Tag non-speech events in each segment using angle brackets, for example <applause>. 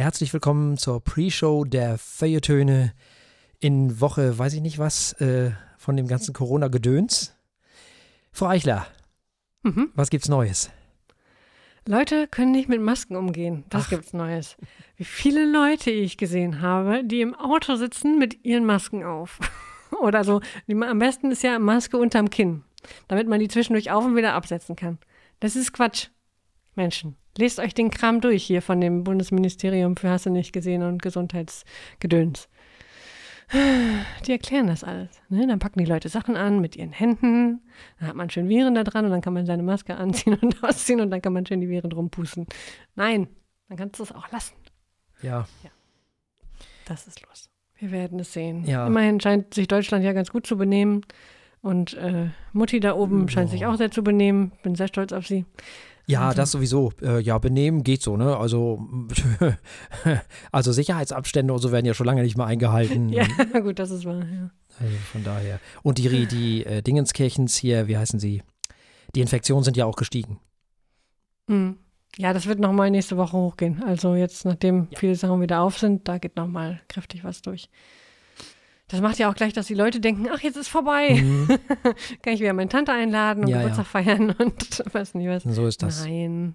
Herzlich willkommen zur Pre-Show der Feuilletöne in Woche, weiß ich nicht was, äh, von dem ganzen Corona-Gedöns. Frau Eichler, Mhm. was gibt's Neues? Leute können nicht mit Masken umgehen. Das Ach. gibt's Neues. Wie viele Leute ich gesehen habe, die im Auto sitzen mit ihren Masken auf. <laughs> Oder so. Am besten ist ja Maske unterm Kinn, damit man die zwischendurch auf und wieder absetzen kann. Das ist Quatsch. Menschen, lest euch den Kram durch hier von dem Bundesministerium für Hasse nicht gesehen und Gesundheitsgedöns. Die erklären das alles. Ne? Dann packen die Leute Sachen an mit ihren Händen. Dann hat man schön Viren da dran und dann kann man seine Maske anziehen und <laughs> ausziehen und dann kann man schön die Viren drum pusten. Nein, dann kannst du es auch lassen. Ja, Das ist los. Wir werden es sehen. Ja. Immerhin scheint sich Deutschland ja ganz gut zu benehmen. Und äh, Mutti da oben scheint sich auch sehr zu benehmen. Bin sehr stolz auf sie. Ja, das sowieso. Äh, ja, benehmen geht so, ne? Also, <laughs> also Sicherheitsabstände und so werden ja schon lange nicht mehr eingehalten. <laughs> Ja, gut, das ist wahr. Ja. Also von daher. Und die, die äh, Dingenskirchens hier, wie heißen sie? Die Infektionen sind ja auch gestiegen. Hm. ja, das wird nochmal nächste Woche hochgehen. Also jetzt, nachdem viele Sachen wieder auf sind, da geht nochmal kräftig was durch. Das macht ja auch gleich, dass die Leute denken, ach, jetzt ist vorbei. Mhm. <laughs> Kann ich wieder meine Tante einladen und Ja, ja. Geburtstag feiern <laughs> und weiß nicht was. So ist das. Nein.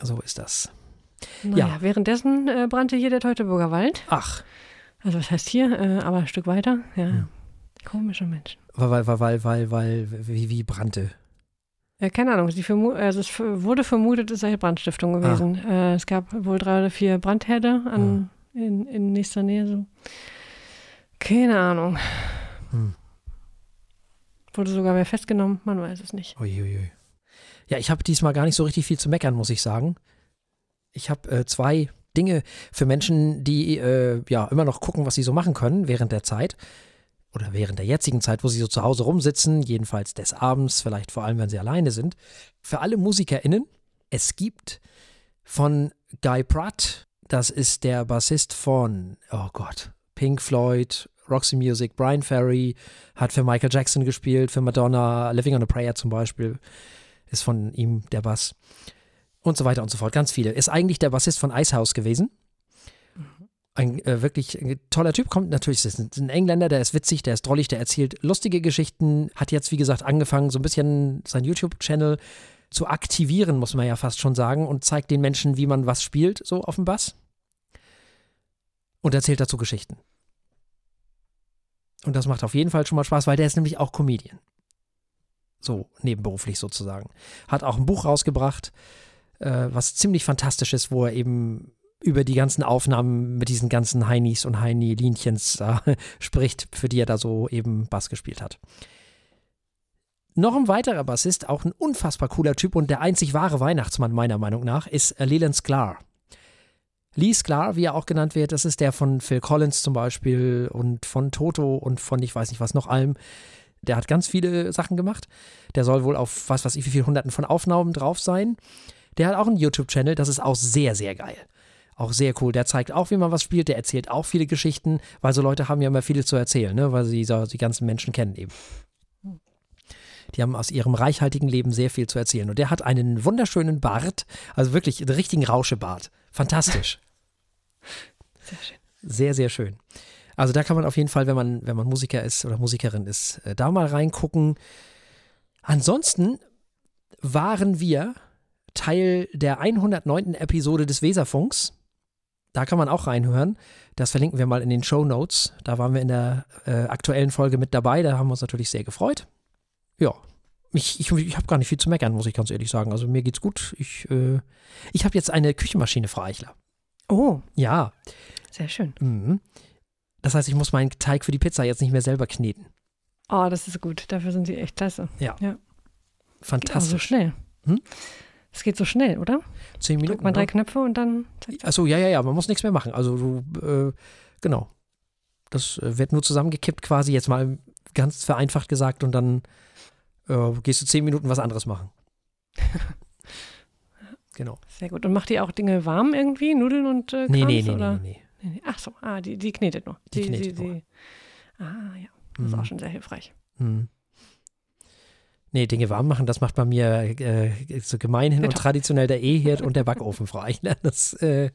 So ist das. Naja, Ja. währenddessen äh, brannte hier der Teutoburger Wald. Ach, Also was heißt hier, äh, aber ein Stück weiter. Ja. Komische Menschen. weil, weil, weil, weil, weil, wie, wie brannte. Äh, keine Ahnung, also es wurde vermutet, es sei Brandstiftung Ah. gewesen. Äh, es gab wohl drei oder vier Brandherde an, in, in nächster Nähe. So. Keine Ahnung. Hm. Wurde sogar wer festgenommen, man weiß es nicht. Uiuiui. Ja, ich habe diesmal gar nicht so richtig viel zu meckern, muss ich sagen. Ich habe äh, zwei Dinge für Menschen, die äh, ja immer noch gucken, was sie so machen können während der Zeit oder während der jetzigen Zeit, wo sie so zu Hause rumsitzen, jedenfalls des Abends, vielleicht vor allem, wenn sie alleine sind. Für alle MusikerInnen, es gibt von Guy Pratt, das ist der Bassist von, oh Gott, Pink Floyd, Roxy Music, Brian Ferry, hat für Michael Jackson gespielt, für Madonna, Living on a Prayer zum Beispiel, ist von ihm der Bass und so weiter und so fort. Ganz viele. Ist eigentlich der Bassist von Icehouse gewesen. Ein äh, wirklich äh, toller Typ. Kommt natürlich, ist ein, ein Engländer, der ist witzig, der ist drollig, der erzählt lustige Geschichten. Hat jetzt, wie gesagt, angefangen, so ein bisschen sein YouTube-Channel zu aktivieren, muss man ja fast schon sagen, und zeigt den Menschen, wie man was spielt, so auf dem Bass. Und erzählt dazu Geschichten. Und das macht auf jeden Fall schon mal Spaß, weil der ist nämlich auch Comedian. So, nebenberuflich sozusagen. Hat auch ein Buch rausgebracht, äh, was ziemlich fantastisch ist, wo er eben über die ganzen Aufnahmen mit diesen ganzen Heinis und Heini-Linchens äh, <laughs> spricht, für die er da so eben Bass gespielt hat. Noch ein weiterer Bassist, auch ein unfassbar cooler Typ und der einzig wahre Weihnachtsmann meiner Meinung nach, ist äh, Leland Sklar. Lee Sklar, wie er auch genannt wird, das ist der von Phil Collins zum Beispiel und von Toto und von ich weiß nicht was noch allem. Der hat ganz viele Sachen gemacht. Der soll wohl auf was weiß ich wie viele Hunderten von Aufnahmen drauf sein. Der hat auch einen YouTube-Channel, das ist auch sehr, sehr geil. Auch sehr cool. Der zeigt auch, wie man was spielt. Der erzählt auch viele Geschichten, weil so Leute haben ja immer viele zu erzählen, ne? weil sie so die ganzen Menschen kennen eben. Die haben aus ihrem reichhaltigen Leben sehr viel zu erzählen. Und der hat einen wunderschönen Bart, also wirklich einen richtigen Rauschebart. Fantastisch. Sehr schön. Sehr, sehr schön. Also da kann man auf jeden Fall, wenn man, wenn man Musiker ist oder Musikerin ist, äh, da mal reingucken. Ansonsten waren wir Teil der 109. Episode des Weserfunks. Da kann man auch reinhören. Das verlinken wir mal in den Show Notes. Da waren wir in der äh, aktuellen Folge mit dabei. Da haben wir uns natürlich sehr gefreut. Ja, ich, ich, ich habe gar nicht viel zu meckern, muss ich ganz ehrlich sagen. Also mir geht's gut. Ich, äh, ich habe jetzt eine Küchenmaschine, Frau Eichler. Oh, Ja, sehr schön. Mhm. Das heißt, ich muss meinen Teig für die Pizza jetzt nicht mehr selber kneten. Oh, das ist gut. Dafür sind sie echt klasse. Geht auch so Fantastisch. schnell. Hm? Es geht so schnell, oder? Zehn Minuten. Drückt man drei ne? Knöpfe und dann. Achso, ja, ja, ja, man muss nichts mehr machen. Also du, äh, genau. Das äh, wird nur zusammengekippt quasi, jetzt mal ganz vereinfacht gesagt und dann äh, gehst du zehn Minuten was anderes machen. <laughs> genau. Sehr gut. Und macht die auch Dinge warm irgendwie? Nudeln und äh, Nee, Krams, nee, nee, oder? nee, nee. Nee, nee. Ach so, ah, die, die knetet nur. Die knetet nur. Ah, ja. Das ist Mhm. auch schon sehr hilfreich. Hm. Nee, Dinge warm machen, das macht bei mir äh, so gemeinhin und traditionell der E-Herd und der Backofen, Eichler. <laughs> Das, äh,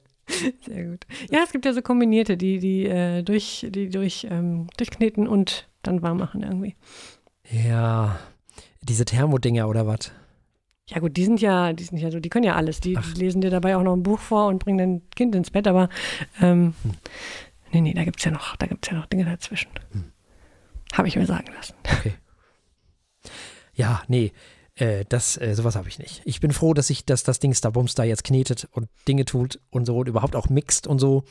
Sehr gut. Ja, es gibt ja so kombinierte, die, die, äh, durch, die durch, ähm, durchkneten und dann warm machen irgendwie. ja, diese Thermodinger oder was? Ja gut, die sind ja, die sind ja so, die können ja alles. Die, Ach. lesen dir dabei auch noch ein Buch vor und bringen dein Kind ins Bett, aber ähm, Hm. nee, nee, da gibt's ja noch, da gibt's ja noch Dinge dazwischen. Hm. Habe ich mir sagen lassen. <laughs> Okay. Ja, nee, äh, das, äh, sowas habe ich nicht. Ich bin froh, dass ich, dass das Ding Starbums da jetzt knetet und Dinge tut und so und überhaupt auch mixt und so.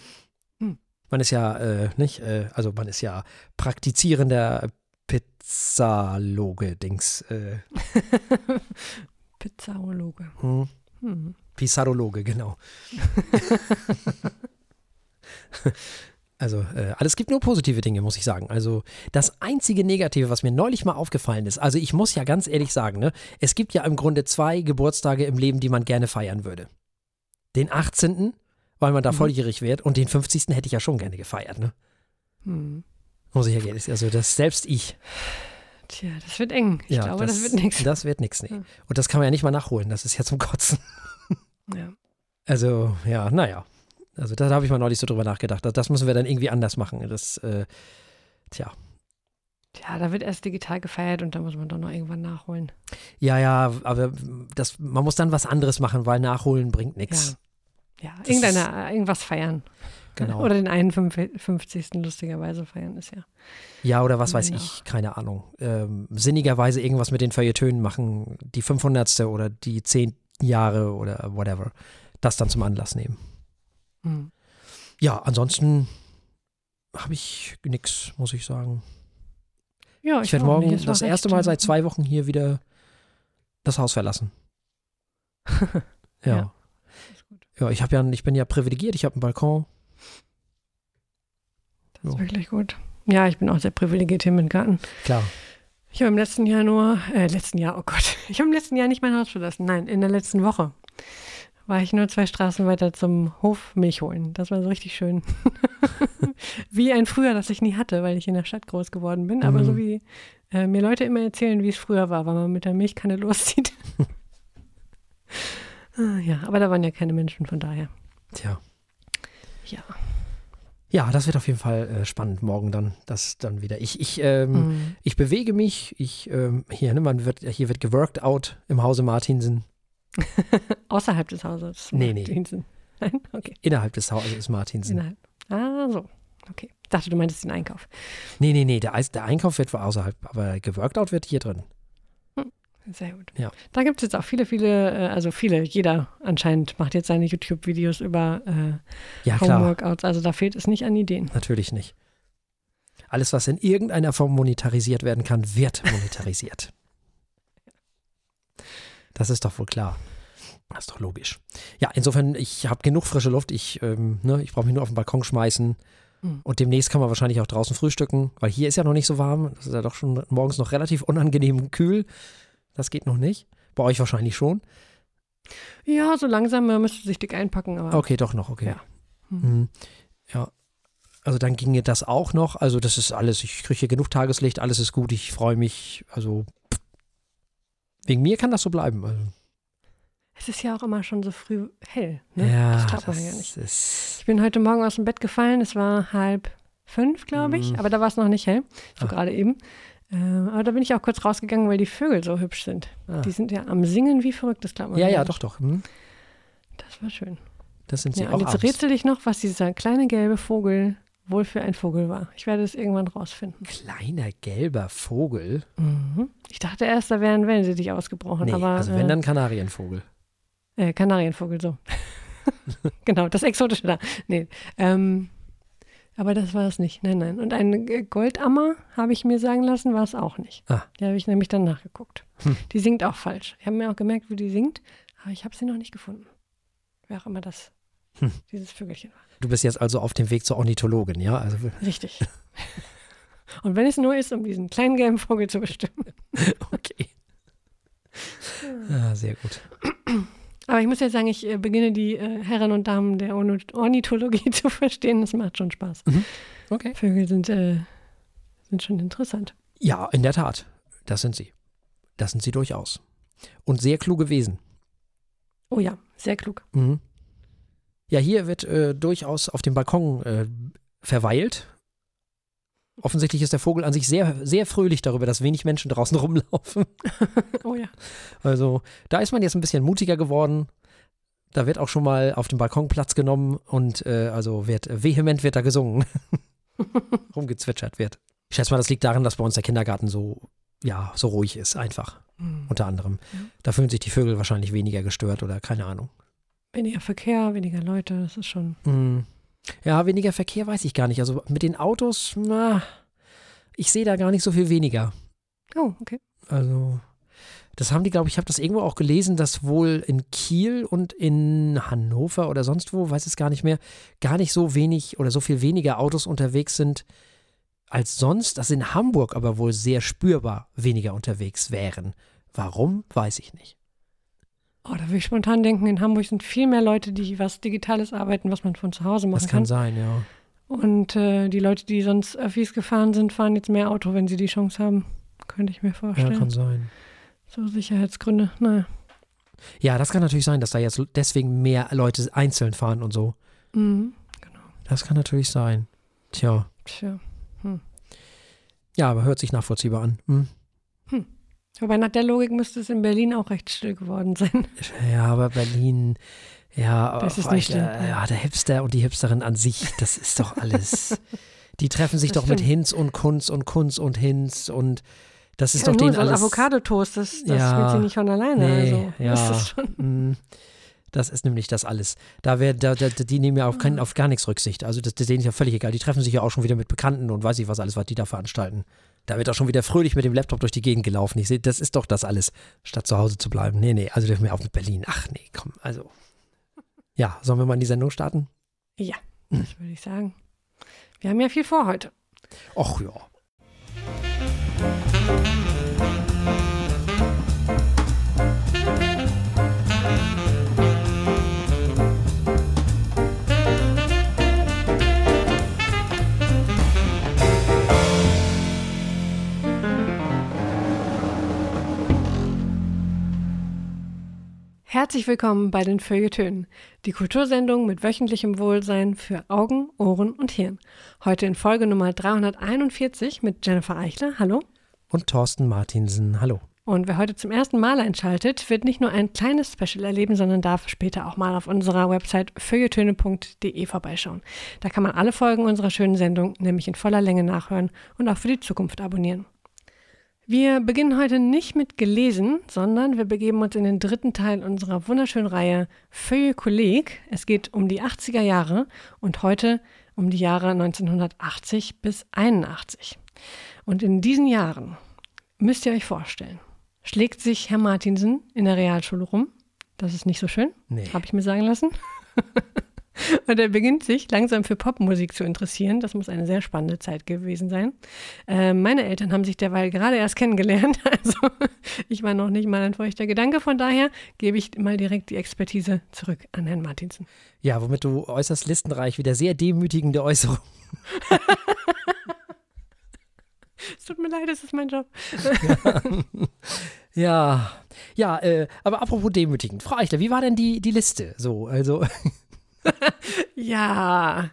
Hm. Man ist ja, äh, nicht, äh, also man ist ja praktizierender Pizzaloge-Dings. Äh, <laughs> Pizzaologe. hm. Hm. Pizzarologe, genau. <laughs> Also, äh, alles gibt nur positive Dinge, muss ich sagen. Also, das einzige Negative, was mir neulich mal aufgefallen ist, also ich muss ja ganz ehrlich sagen, ne, es gibt ja im Grunde zwei Geburtstage im Leben, die man gerne feiern würde. Den 18., weil man da Mhm. volljährig wird, und den 50. hätte ich ja schon gerne gefeiert, ne? Hm. Muss ich ja ehrlich Also, das selbst ich. Tja, das wird eng. Ich ja, glaube, das, wird nichts. Das wird nichts, nee. Ja. Und das kann man ja nicht mal nachholen, das ist ja zum Kotzen. <laughs> Ja. Also, ja, naja. Also, da habe ich mal neulich so drüber nachgedacht. Das, das müssen wir dann irgendwie anders machen. Das, äh, tja. Tja, da wird erst digital gefeiert und da muss man doch noch irgendwann nachholen. Ja, ja, aber das, man muss dann was anderes machen, weil nachholen bringt nichts. Ja, Das irgendeine, irgendwas feiern. Genau. Oder den 51. lustigerweise feiern ist ja. ja, oder was weiß Ja. ich, keine Ahnung. Ähm, sinnigerweise irgendwas mit den Feuilletönen machen, die 500. oder die 10 Jahre oder whatever. Das dann zum Anlass nehmen. Hm. Ja, ansonsten habe ich nichts, muss ich sagen. Ja, Ich werde auch morgen war das erste Mal seit zwei Wochen hier wieder das Haus verlassen. <laughs> Ja. Ja. Ja, ich habe ja, ich bin ja privilegiert, ich habe einen Balkon. Das ist Ja. wirklich gut. Ja, ich bin auch sehr privilegiert hier mit dem Garten. Klar. Ich habe im letzten Jahr nur, äh, letzten Jahr, oh Gott, <laughs> ich habe im letzten Jahr nicht mein Haus verlassen. Nein, in der letzten Woche war ich nur zwei Straßen weiter zum Hof Milch holen. Das war so richtig schön. <laughs> wie ein Früher, das ich nie hatte, weil ich in der Stadt groß geworden bin. Aber Mhm. so wie äh, mir Leute immer erzählen, wie es früher war, wenn man mit der Milchkanne <laughs> loszieht. Ah, ja, aber da waren ja keine Menschen, von daher. Tja. Ja. Ja, das wird auf jeden Fall äh, spannend morgen dann. Das dann wieder. Ich, ich, ähm, Mhm. ich bewege mich. Ich, ähm, hier, ne, man wird, hier wird geworkt out im Hause Martinsen. <laughs> Außerhalb des Hauses. Nee, nee. Martinsen. <laughs> Nein, okay. Innerhalb des Hauses Martinsen. Innerhalb. Ah, so. Okay. Dachte, du meintest den Einkauf. Nee, nee, nee, der, der Einkauf wird außerhalb, aber geworkt out wird hier drin. Sehr gut. Ja. Da gibt es jetzt auch viele, viele, äh, also viele, jeder anscheinend macht jetzt seine YouTube-Videos über äh, Ja. Homeworkouts. Also da fehlt es nicht an Ideen. Natürlich nicht. Alles, was in irgendeiner Form monetarisiert werden kann, wird <laughs> monetarisiert. Das ist doch wohl klar. Das ist doch logisch. Ja, insofern, ich habe genug frische Luft. Ich, ähm, ne, ich brauche mich nur auf den Balkon schmeißen. Mhm. Und demnächst kann man wahrscheinlich auch draußen frühstücken, weil hier ist ja noch nicht so warm. Das ist ja doch schon morgens noch relativ unangenehm kühl. Das geht noch nicht. Bei euch wahrscheinlich schon. Ja, so langsam müsste sich dick einpacken, aber Okay, doch noch, okay. Ja. Mhm. Ja. Also dann ginge das auch noch. Also das ist alles, ich kriege hier genug Tageslicht, alles ist gut, ich freue mich. Also wegen mir kann das so bleiben. Also, es ist ja auch immer schon so früh hell. Ne? ja, das glaubt man ja nicht. ist. Ich bin heute Morgen aus dem Bett gefallen. Es war halb fünf, glaube ich. Mhm. Aber da war es noch nicht hell. So Ah. gerade eben. Ähm, aber da bin ich auch kurz rausgegangen, weil die Vögel so hübsch sind. Ah. Die sind ja am Singen wie verrückt, das glaubt man Ja, ja, doch, doch. Hm. Das war schön. Das sind sie Ja, auch und jetzt abends. rätsel ich noch, was dieser kleine gelbe Vogel wohl für ein Vogel war. Ich werde es irgendwann rausfinden. Kleiner gelber Vogel. Mhm. Ich dachte erst, da wären Wellensittich ausgebrochen, Nee, aber also wenn dann Kanarienvogel. äh, äh, Kanarienvogel, so. <laughs> genau, das Exotische da. Nee, ähm, aber das war es nicht. Nein, nein. Und ein äh, Goldammer, habe ich mir sagen lassen, war es auch nicht. Ah. Die habe ich nämlich dann nachgeguckt. Hm. Die singt auch falsch. Ich habe mir auch gemerkt, wie die singt, aber ich habe sie noch nicht gefunden. Wer auch immer das, Hm. dieses Vögelchen war. Du bist jetzt also auf dem Weg zur Ornithologin, ja? Also, Richtig. Und wenn es nur ist, um diesen kleinen gelben Vogel zu bestimmen. <laughs> okay. Ah, sehr gut. Aber ich muss ja sagen, ich äh, beginne die äh, Herren und Damen der Ornithologie <laughs> zu verstehen. Das macht schon Spaß. Okay. Vögel sind, äh, sind schon interessant. Ja, in der Tat. Das sind sie. Das sind sie durchaus. Und sehr kluge Wesen. Oh ja, sehr klug. Mhm. Ja, hier wird äh, durchaus auf dem Balkon äh, verweilt. Offensichtlich ist der Vogel an sich sehr, sehr fröhlich darüber, dass wenig Menschen draußen <laughs> rumlaufen. <laughs> Oh ja. Also da ist man jetzt ein bisschen mutiger geworden. Da wird auch schon mal auf dem Balkon Platz genommen und äh, also wird vehement wird da gesungen, <laughs> rumgezwitschert wird. Ich schätze mal, das liegt daran, dass bei uns der Kindergarten so ja so ruhig ist, einfach Hm. unter anderem. Ja. Da fühlen sich die Vögel wahrscheinlich weniger gestört oder keine Ahnung. Weniger Verkehr, weniger Leute, das ist schon. Hm. Ja, weniger Verkehr weiß ich gar nicht. Also mit den Autos, na, ich sehe da gar nicht so viel weniger. Oh, okay. Also, das haben die, glaube ich, ich habe das irgendwo auch gelesen, dass wohl in Kiel und in Hannover oder sonst wo, weiß es gar nicht mehr, gar nicht so wenig oder so viel weniger Autos unterwegs sind als sonst, dass in Hamburg aber wohl sehr spürbar weniger unterwegs wären. Warum, weiß ich nicht. Oh, da würde ich spontan denken, in Hamburg sind viel mehr Leute, die was Digitales arbeiten, was man von zu Hause machen Das kann kann. sein, ja. Und äh, die Leute, die sonst Öffis gefahren sind, fahren jetzt mehr Auto, wenn sie die Chance haben. Könnte ich mir Ja, vorstellen. kann sein. so Sicherheitsgründe. Naja. Ja, das kann natürlich sein, dass da jetzt deswegen mehr Leute einzeln fahren und so. Mhm. Das kann natürlich sein. Tja. Tja. Ja, aber hört sich nachvollziehbar an. Hm. Wobei nach der Logik müsste es in Berlin auch recht still geworden sein. Ja, aber Berlin, ja, Das ist aber nicht ich, schlimm. äh, ja, der Hipster und die Hipsterin an sich, das ist doch alles. die treffen sich Das doch mit stimmt. Hinz und Kunz und Kunz und Hinz und das ist ja, doch nur denen so alles. Avocado-Toast, das, das Ja. spielt sie nicht von alleine. Nee, also, ja. Das ist nämlich das alles. Da wär, da, da, die nehmen ja auf, kein, auf gar nichts Rücksicht. Also das, das denen ist ja völlig egal. Die treffen sich ja auch schon wieder mit Bekannten und weiß ich was alles, was die da veranstalten. Da wird auch schon wieder fröhlich mit dem Laptop durch die Gegend gelaufen. Ich sehe, das ist doch das alles, statt zu Hause zu bleiben. Nee, nee, also dürfen wir auf mit Berlin. Ach nee, komm, also. Ja, sollen wir mal in die Sendung starten? Ja, das würde ich sagen. Wir haben ja viel vor heute. Och ja. Herzlich willkommen bei den Feuilletönen, die Kultursendung mit wöchentlichem Wohlsein für Augen, Ohren und Hirn. Heute in Folge Nummer 341 mit Jennifer Eichler. Hallo. Und Thorsten Martinsen, hallo. Und wer heute zum ersten Mal einschaltet, wird nicht nur ein kleines Special erleben, sondern darf später auch mal auf unserer Website feuilletöne.de vorbeischauen. Da kann man alle Folgen unserer schönen Sendung nämlich in voller Länge nachhören und auch für die Zukunft abonnieren. Wir beginnen heute nicht mit gelesen, sondern wir begeben uns in den dritten Teil unserer wunderschönen Reihe Feuille Kolleg. Es geht um die 80er Jahre und heute um die Jahre 1980 bis 81. Und in diesen Jahren müsst ihr euch vorstellen, schlägt sich Herr Martinsen in der Realschule rum. Das ist nicht so schön, Nee. habe ich mir sagen lassen. <laughs> <laughs> Und er beginnt sich langsam für Popmusik zu interessieren. Das muss eine sehr spannende Zeit gewesen sein. Äh, meine Eltern haben sich derweil gerade erst kennengelernt. <laughs> Also ich war noch nicht mal ein feuchter Gedanke. Von daher gebe ich mal direkt die Expertise zurück an Herrn Martinsen. Ja, womit du äußerst listenreich wieder sehr demütigende Äußerung. <laughs> Es tut mir leid, es ist mein Job. Ja, ja, äh, aber apropos demütigend. Frau Eichler, wie war denn die, die Liste? So, also, <laughs> Ja,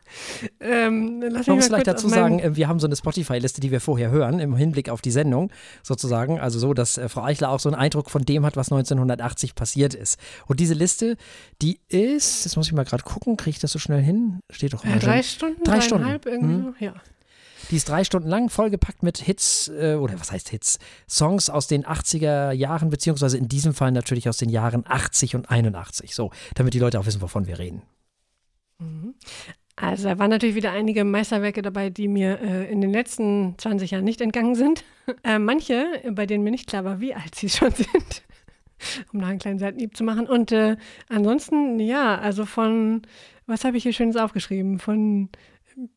ähm, lass mich man muss mal vielleicht dazu sagen, äh, wir haben so eine Spotify-Liste, die wir vorher hören, im Hinblick auf die Sendung sozusagen. Also so, dass äh, Frau Eichler auch so einen Eindruck von dem hat, was 1980 passiert ist. Und diese Liste, die ist, jetzt muss ich mal gerade gucken, kriege ich das so schnell hin? Steht doch mal Äh, drei schon. Stunden, Drei Stunden. irgendwie so. Ja. Die ist drei Stunden lang, vollgepackt mit Hits, äh, oder was heißt Hits? Songs aus den 80er Jahren, beziehungsweise in diesem Fall natürlich aus den Jahren 80 und 81. So, damit die Leute auch wissen, wovon wir reden. Also da waren natürlich wieder einige Meisterwerke dabei, die mir äh, in den letzten 20 Jahren nicht entgangen sind. <laughs> Äh, manche, bei denen mir nicht klar war, wie alt sie <laughs> schon sind, um da einen kleinen Seitenhieb zu machen. Und äh, ansonsten, ja, also von, was habe ich hier Schönes aufgeschrieben? Von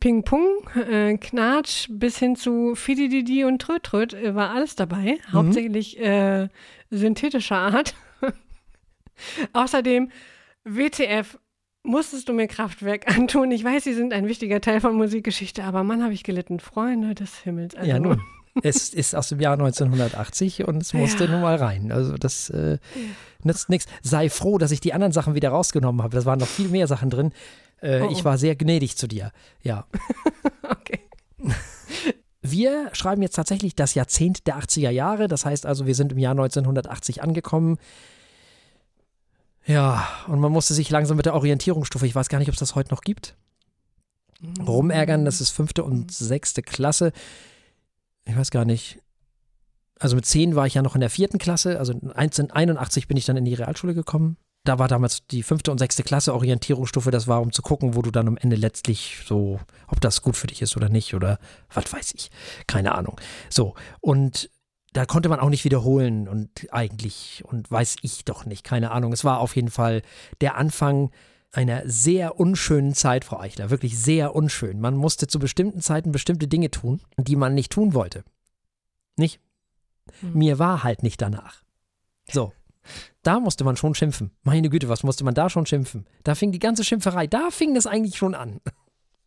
Ping Pong, äh, Knatsch bis hin zu Fidididi und Trötröt äh, war alles dabei. Hauptsächlich äh, synthetischer Art. <laughs> Außerdem WTF musstest du mir Kraftwerk antun. Ich weiß, sie sind ein wichtiger Teil von Musikgeschichte, aber Mann, habe ich gelitten. Freunde des Himmels. Also, Ja, nun. es ist aus dem Jahr 1980 und es musste Ja. nun mal rein. Also das äh, nützt nichts. Sei froh, dass ich die anderen Sachen wieder rausgenommen habe. Da waren noch viel mehr Sachen drin. Äh, Oh, oh. Ich war sehr gnädig zu dir. Ja. <laughs> Okay. Wir schreiben jetzt tatsächlich das Jahrzehnt der 80er Jahre. Das heißt also, wir sind im Jahr 1980 angekommen. Ja, und man musste sich langsam mit der Orientierungsstufe, ich weiß gar nicht, ob es das heute noch gibt, rumärgern. Das ist fünfte und sechste Klasse. Ich weiß gar nicht. Also mit zehn war ich ja noch in der vierten Klasse. Also 1981 bin ich dann in die Realschule gekommen. Da war damals die fünfte und sechste Klasse Orientierungsstufe. Das war, um zu gucken, wo du dann am Ende letztlich so, ob das gut für dich ist oder nicht oder was weiß ich. Keine Ahnung. So. Und da konnte man auch nicht wiederholen und eigentlich und weiß ich doch nicht. Keine Ahnung. Es war auf jeden Fall der Anfang einer sehr unschönen Zeit, Frau Eichler. Wirklich sehr unschön. Man musste zu bestimmten Zeiten bestimmte Dinge tun, die man nicht tun wollte. Nicht? Hm. Mir war halt nicht danach. So. Da musste man schon schimpfen. Meine Güte, was musste man da schon schimpfen? Da fing die ganze Schimpferei, da fing das eigentlich schon an.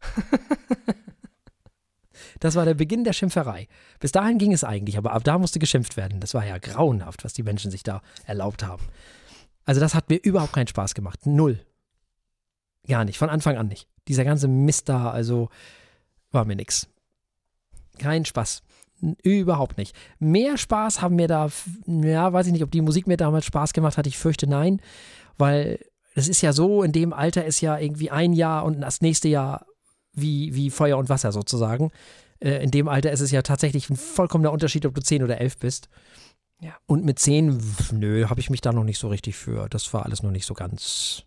<laughs> Das war der Beginn der Schimpferei. Bis dahin ging es eigentlich, aber ab da musste geschimpft werden. Das war ja grauenhaft, was die Menschen sich da erlaubt haben. Also das hat mir überhaupt keinen Spaß gemacht. Null. Gar nicht, von Anfang an nicht. Dieser ganze Mist da, also war mir nix. Kein Spaß. Überhaupt nicht. Mehr Spaß haben mir da, ja, weiß ich nicht, ob die Musik mir damals Spaß gemacht hat. Ich fürchte nein, weil es ist ja so, in dem Alter ist ja irgendwie ein Jahr und das nächste Jahr wie, wie Feuer und Wasser sozusagen. Äh, in dem Alter ist es ja tatsächlich ein vollkommener Unterschied, ob du 10 oder 11 bist. Ja. Und mit 10, w- nö, habe ich mich da noch nicht so richtig für. Das war alles noch nicht so ganz.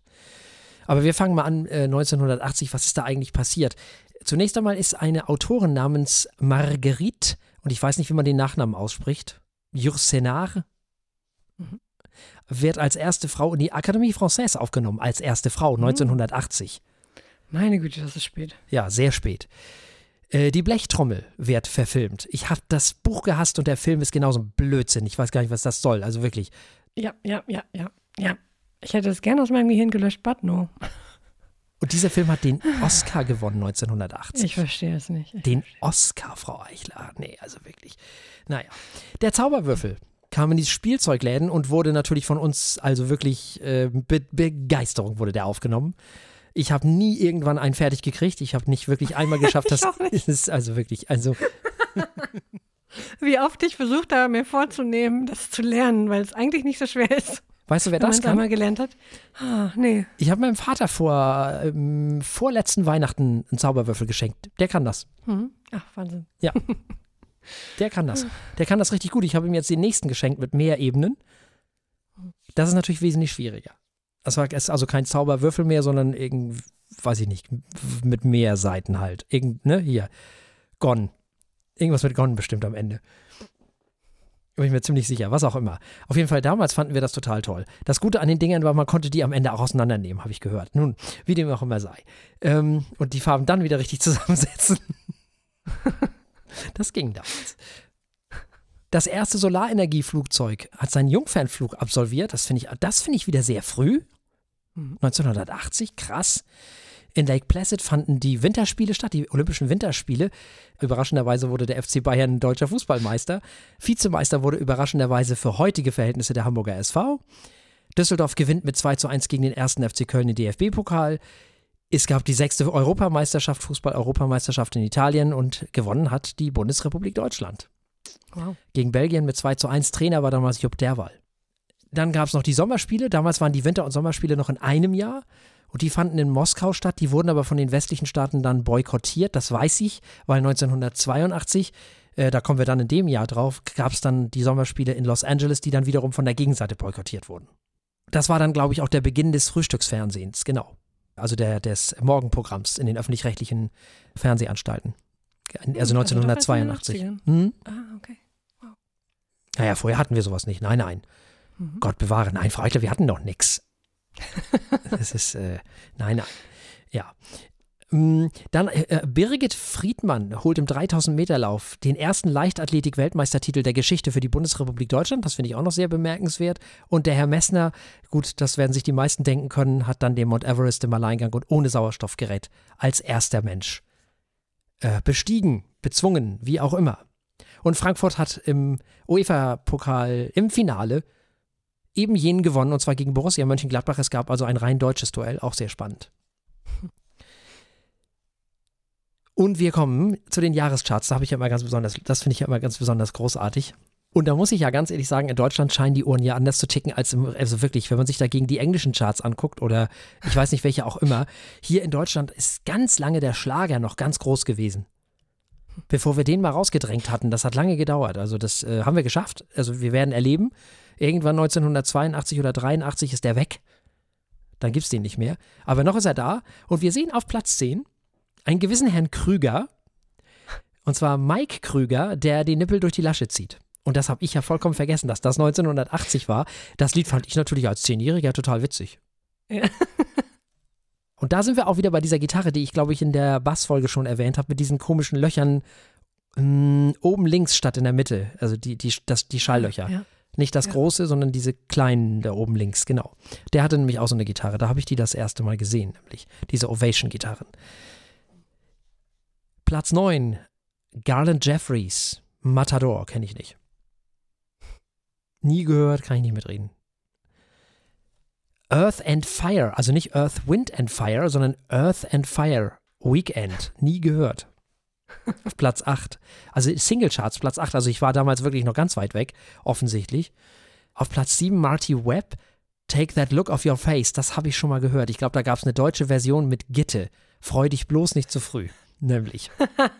Aber wir fangen mal an, äh, 1980, was ist da eigentlich passiert? Zunächst einmal ist eine Autorin namens Marguerite, und ich weiß nicht, wie man den Nachnamen ausspricht, Yourcenar, Mhm. wird als erste Frau in die Académie Française aufgenommen, als erste Frau, 1980. Meine Güte, das ist spät. Ja, sehr spät. Äh, die Blechtrommel wird verfilmt. Ich habe das Buch gehasst und der Film ist genauso ein Blödsinn. Ich weiß gar nicht, was das soll. Also wirklich. Ja, ja, ja, ja, ja. Ich hätte es gerne aus meinem Gehirn gelöscht, but no. Und dieser Film hat den Oscar gewonnen 1980. Ich verstehe es nicht. Ich den Oscar, Frau Eichler. Nee, also wirklich. Naja. Der Zauberwürfel kam in die Spielzeugläden und wurde natürlich von uns, also wirklich äh, mit Begeisterung wurde der aufgenommen. Ich habe nie irgendwann einen fertig gekriegt. Ich habe nicht wirklich einmal geschafft, <laughs> <laughs> das ist also wirklich, also <laughs> Wie oft ich versucht habe, mir vorzunehmen, das zu lernen, weil es eigentlich nicht so schwer ist, weißt du, wer wenn das kann? einmal gelernt hat. Ah, nee. Ich habe meinem Vater vor ähm, vorletzten Weihnachten einen Zauberwürfel geschenkt. Der kann das. Hm. Ach, Wahnsinn. Der kann das. Der kann das richtig gut. Ich habe ihm jetzt den nächsten geschenkt mit mehr Ebenen. Das ist natürlich wesentlich schwieriger. Das war ist also kein Zauberwürfel mehr, sondern irgend, weiß ich nicht, mit mehr Seiten halt. Irgend, ne, hier. Gon. Irgendwas mit Gon bestimmt am Ende. Bin ich mir ziemlich sicher, was auch immer. Auf jeden Fall, damals fanden wir das total toll. Das Gute an den Dingern war, man konnte die am Ende auch auseinandernehmen, habe ich gehört. Nun, wie dem auch immer sei. Ähm, und die Farben dann wieder richtig <laughs> zusammensetzen. das ging damals. Das erste Solarenergieflugzeug hat seinen Jungfernflug absolviert. Das finde ich, das finde ich wieder sehr früh. Mhm. 1980, krass. In Lake Placid fanden die Winterspiele statt, die Olympischen Winterspiele. Überraschenderweise wurde der FC Bayern deutscher Fußballmeister. Vizemeister wurde überraschenderweise für heutige Verhältnisse der Hamburger SV. Düsseldorf gewinnt mit 2 zu 1 gegen den ersten FC Köln den DFB-Pokal. Es gab die sechste Europameisterschaft, Fußball-Europameisterschaft in Italien und gewonnen hat die Bundesrepublik Deutschland Wow. gegen Belgien mit 2 zu 1. Trainer war damals Jupp Derwal. Dann gab es noch die Sommerspiele. Damals waren die Winter- und Sommerspiele noch in einem Jahr. Und die fanden in Moskau statt. Die wurden aber von den westlichen Staaten dann boykottiert. Das weiß ich, weil 1982, äh, da kommen wir dann in dem Jahr drauf, gab es dann die Sommerspiele in Los Angeles, die dann wiederum von der Gegenseite boykottiert wurden. Das war dann, glaube ich, auch der Beginn des Frühstücksfernsehens, genau. Also der, des Morgenprogramms in den öffentlich-rechtlichen Fernsehanstalten. Also also doch erst in den 1982. 80ern. Hm? Ah, okay. Naja, vorher hatten wir sowas nicht. Nein, nein. Mhm. Gott bewahre. Nein, Frau Eichler, wir hatten doch nichts. <laughs> Das ist, äh, nein, nein. Ja. Mm, Dann äh, äh, Birgit Friedmann holt im 3000-Meter-Lauf den ersten Leichtathletik-Weltmeistertitel der Geschichte für die Bundesrepublik Deutschland. Das finde ich auch noch sehr bemerkenswert. Und der Herr Messner, gut, das werden sich die meisten denken können, hat dann den Mount Everest im Alleingang und ohne Sauerstoffgerät als erster Mensch äh, bestiegen, bezwungen, wie auch immer. Und Frankfurt hat im UEFA-Pokal im Finale eben jenen gewonnen, und zwar gegen Borussia Mönchengladbach. Es gab also ein rein deutsches Duell, auch sehr spannend. Und wir kommen zu den Jahrescharts. Da habe ich ja immer ganz besonders, das finde ich ja immer ganz besonders großartig. Und da muss ich ja ganz ehrlich sagen, in Deutschland scheinen die Uhren ja anders zu ticken als im, also wirklich, wenn man sich dagegen die englischen Charts anguckt oder ich weiß nicht welche auch immer. Hier in Deutschland ist ganz lange der Schlager noch ganz groß gewesen. Bevor wir den mal rausgedrängt hatten, das hat lange gedauert. Also das äh, haben wir geschafft. Also wir werden erleben, irgendwann 1982 oder 83 ist der weg. Dann gibt es den nicht mehr. Aber noch ist er da. Und wir sehen auf Platz 10 einen gewissen Herrn Krüger. Und zwar Mike Krüger, der die Nippel durch die Lasche zieht. Und das habe ich ja vollkommen vergessen, dass das 1980 war. Das Lied fand ich natürlich als Zehnjähriger total witzig. Ja. <laughs> Und da sind wir auch wieder bei dieser Gitarre, die ich, glaube ich, in der Bassfolge schon erwähnt habe, mit diesen komischen Löchern mh, oben links statt in der Mitte. Also die, die, das, die Schalllöcher. Ja. Nicht das Ja. große, sondern diese kleinen da oben links, genau. Der hatte nämlich auch so eine Gitarre. Da habe ich die das erste Mal gesehen, nämlich diese Ovation-Gitarren. Platz 9, Garland Jeffries, Matador, kenne ich nicht. Nie gehört, kann ich nicht mitreden. Earth and Fire, also nicht Earth, Wind and Fire, sondern Earth and Fire, Weekend, nie gehört. Auf Platz 8. Also Singlecharts, Platz 8. Also ich war damals wirklich noch ganz weit weg, offensichtlich. Auf Platz 7 Marty Webb, Take That Look Off Your Face. Das habe ich schon mal gehört. Ich glaube, da gab es eine deutsche Version mit Gitte. Freu dich bloß nicht zu früh. Nämlich.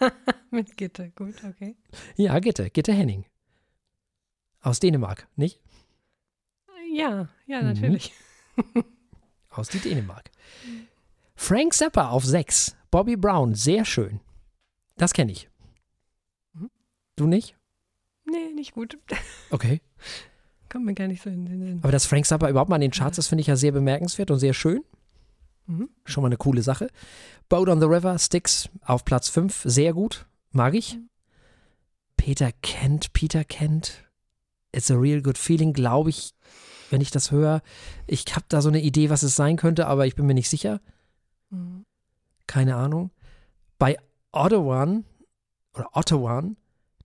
<laughs> Mit Gitter, gut, okay. Ja, Gitte. Gitte Henning. Aus Dänemark, nicht? Ja, ja, Mhm. Aus die Dänemark. Frank Zappa auf 6. Bobby Brown, sehr schön. Das kenne ich. Mhm. Du nicht? Nee, nicht gut. Okay. Kommt mir gar nicht so in den Sinn. Aber dass Frank Zappa überhaupt mal in den Charts ist, finde ich ja sehr bemerkenswert und sehr schön. Mhm. Schon mal eine coole Sache. Boat on the River, Sticks auf Platz 5, sehr gut. Mag ich. Peter Kent, Peter Kent. It's a real good feeling, glaube ich, wenn ich das höre. Ich habe da so eine Idee, was es sein könnte, aber ich bin mir nicht sicher. Mhm. Keine Ahnung. Bei Ottawan oder Ottawan,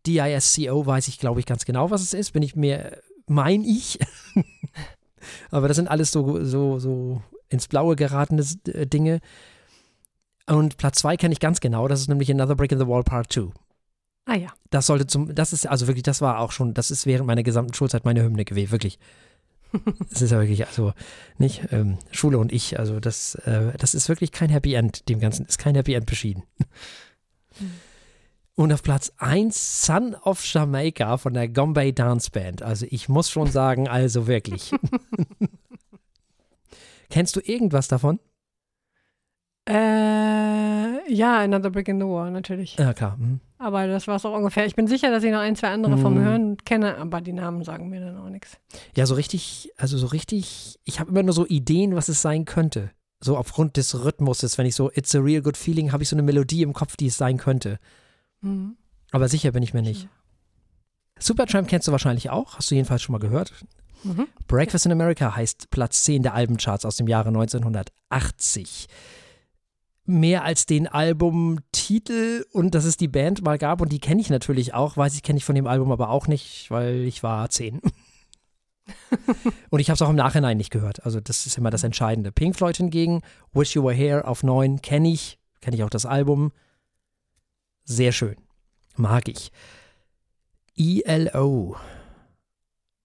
D-I-S-C-O, weiß ich, glaube ich, ganz genau, was es ist. Bin ich mir, mein ich. <laughs> Aber das sind alles so, so, so ins Blaue geratene äh, Dinge. Und Platz 2 kenne ich ganz genau, das ist nämlich Another Brick in the Wall Part 2. Ah ja. Das sollte zum, das ist also wirklich, das war auch schon, das ist während meiner gesamten Schulzeit meine Hymne gewesen, wirklich. Es ist ja wirklich, also nicht ähm, Schule und ich, also das, äh, das ist wirklich kein Happy End, dem Ganzen ist kein Happy End beschieden. Und auf Platz 1 Son of Jamaica von der Gombay Dance Band. Also ich muss schon sagen, also wirklich. <laughs> Kennst du irgendwas davon? Äh, ja, Another Brick in the Wall, natürlich. Ja, klar. hm. Aber das war es auch ungefähr. Ich bin sicher, dass ich noch ein, zwei andere vom Mhm. Hören kenne, aber die Namen sagen mir dann auch nichts. Ja, so richtig, also so richtig, ich habe immer nur so Ideen, was es sein könnte. So aufgrund des Rhythmuses, wenn ich so It's a real good feeling, habe ich so eine Melodie im Kopf, die es sein könnte. Mhm. Aber sicher bin ich mir nicht. Supertramp kennst du wahrscheinlich auch, hast du jedenfalls schon mal gehört. Mhm. Breakfast in America heißt Platz 10 der Albencharts aus dem Jahre 1980. Mehr als den Albumtitel und dass es die Band mal gab und die kenne ich natürlich auch, weiß ich, kenne ich von dem Album aber auch nicht, weil ich war 10. <laughs> und ich habe es auch im Nachhinein nicht gehört, also das ist immer das Entscheidende. Pink Floyd hingegen, Wish You Were Here auf 9 kenne ich, kenne ich auch das Album. Sehr schön, mag ich. ELO,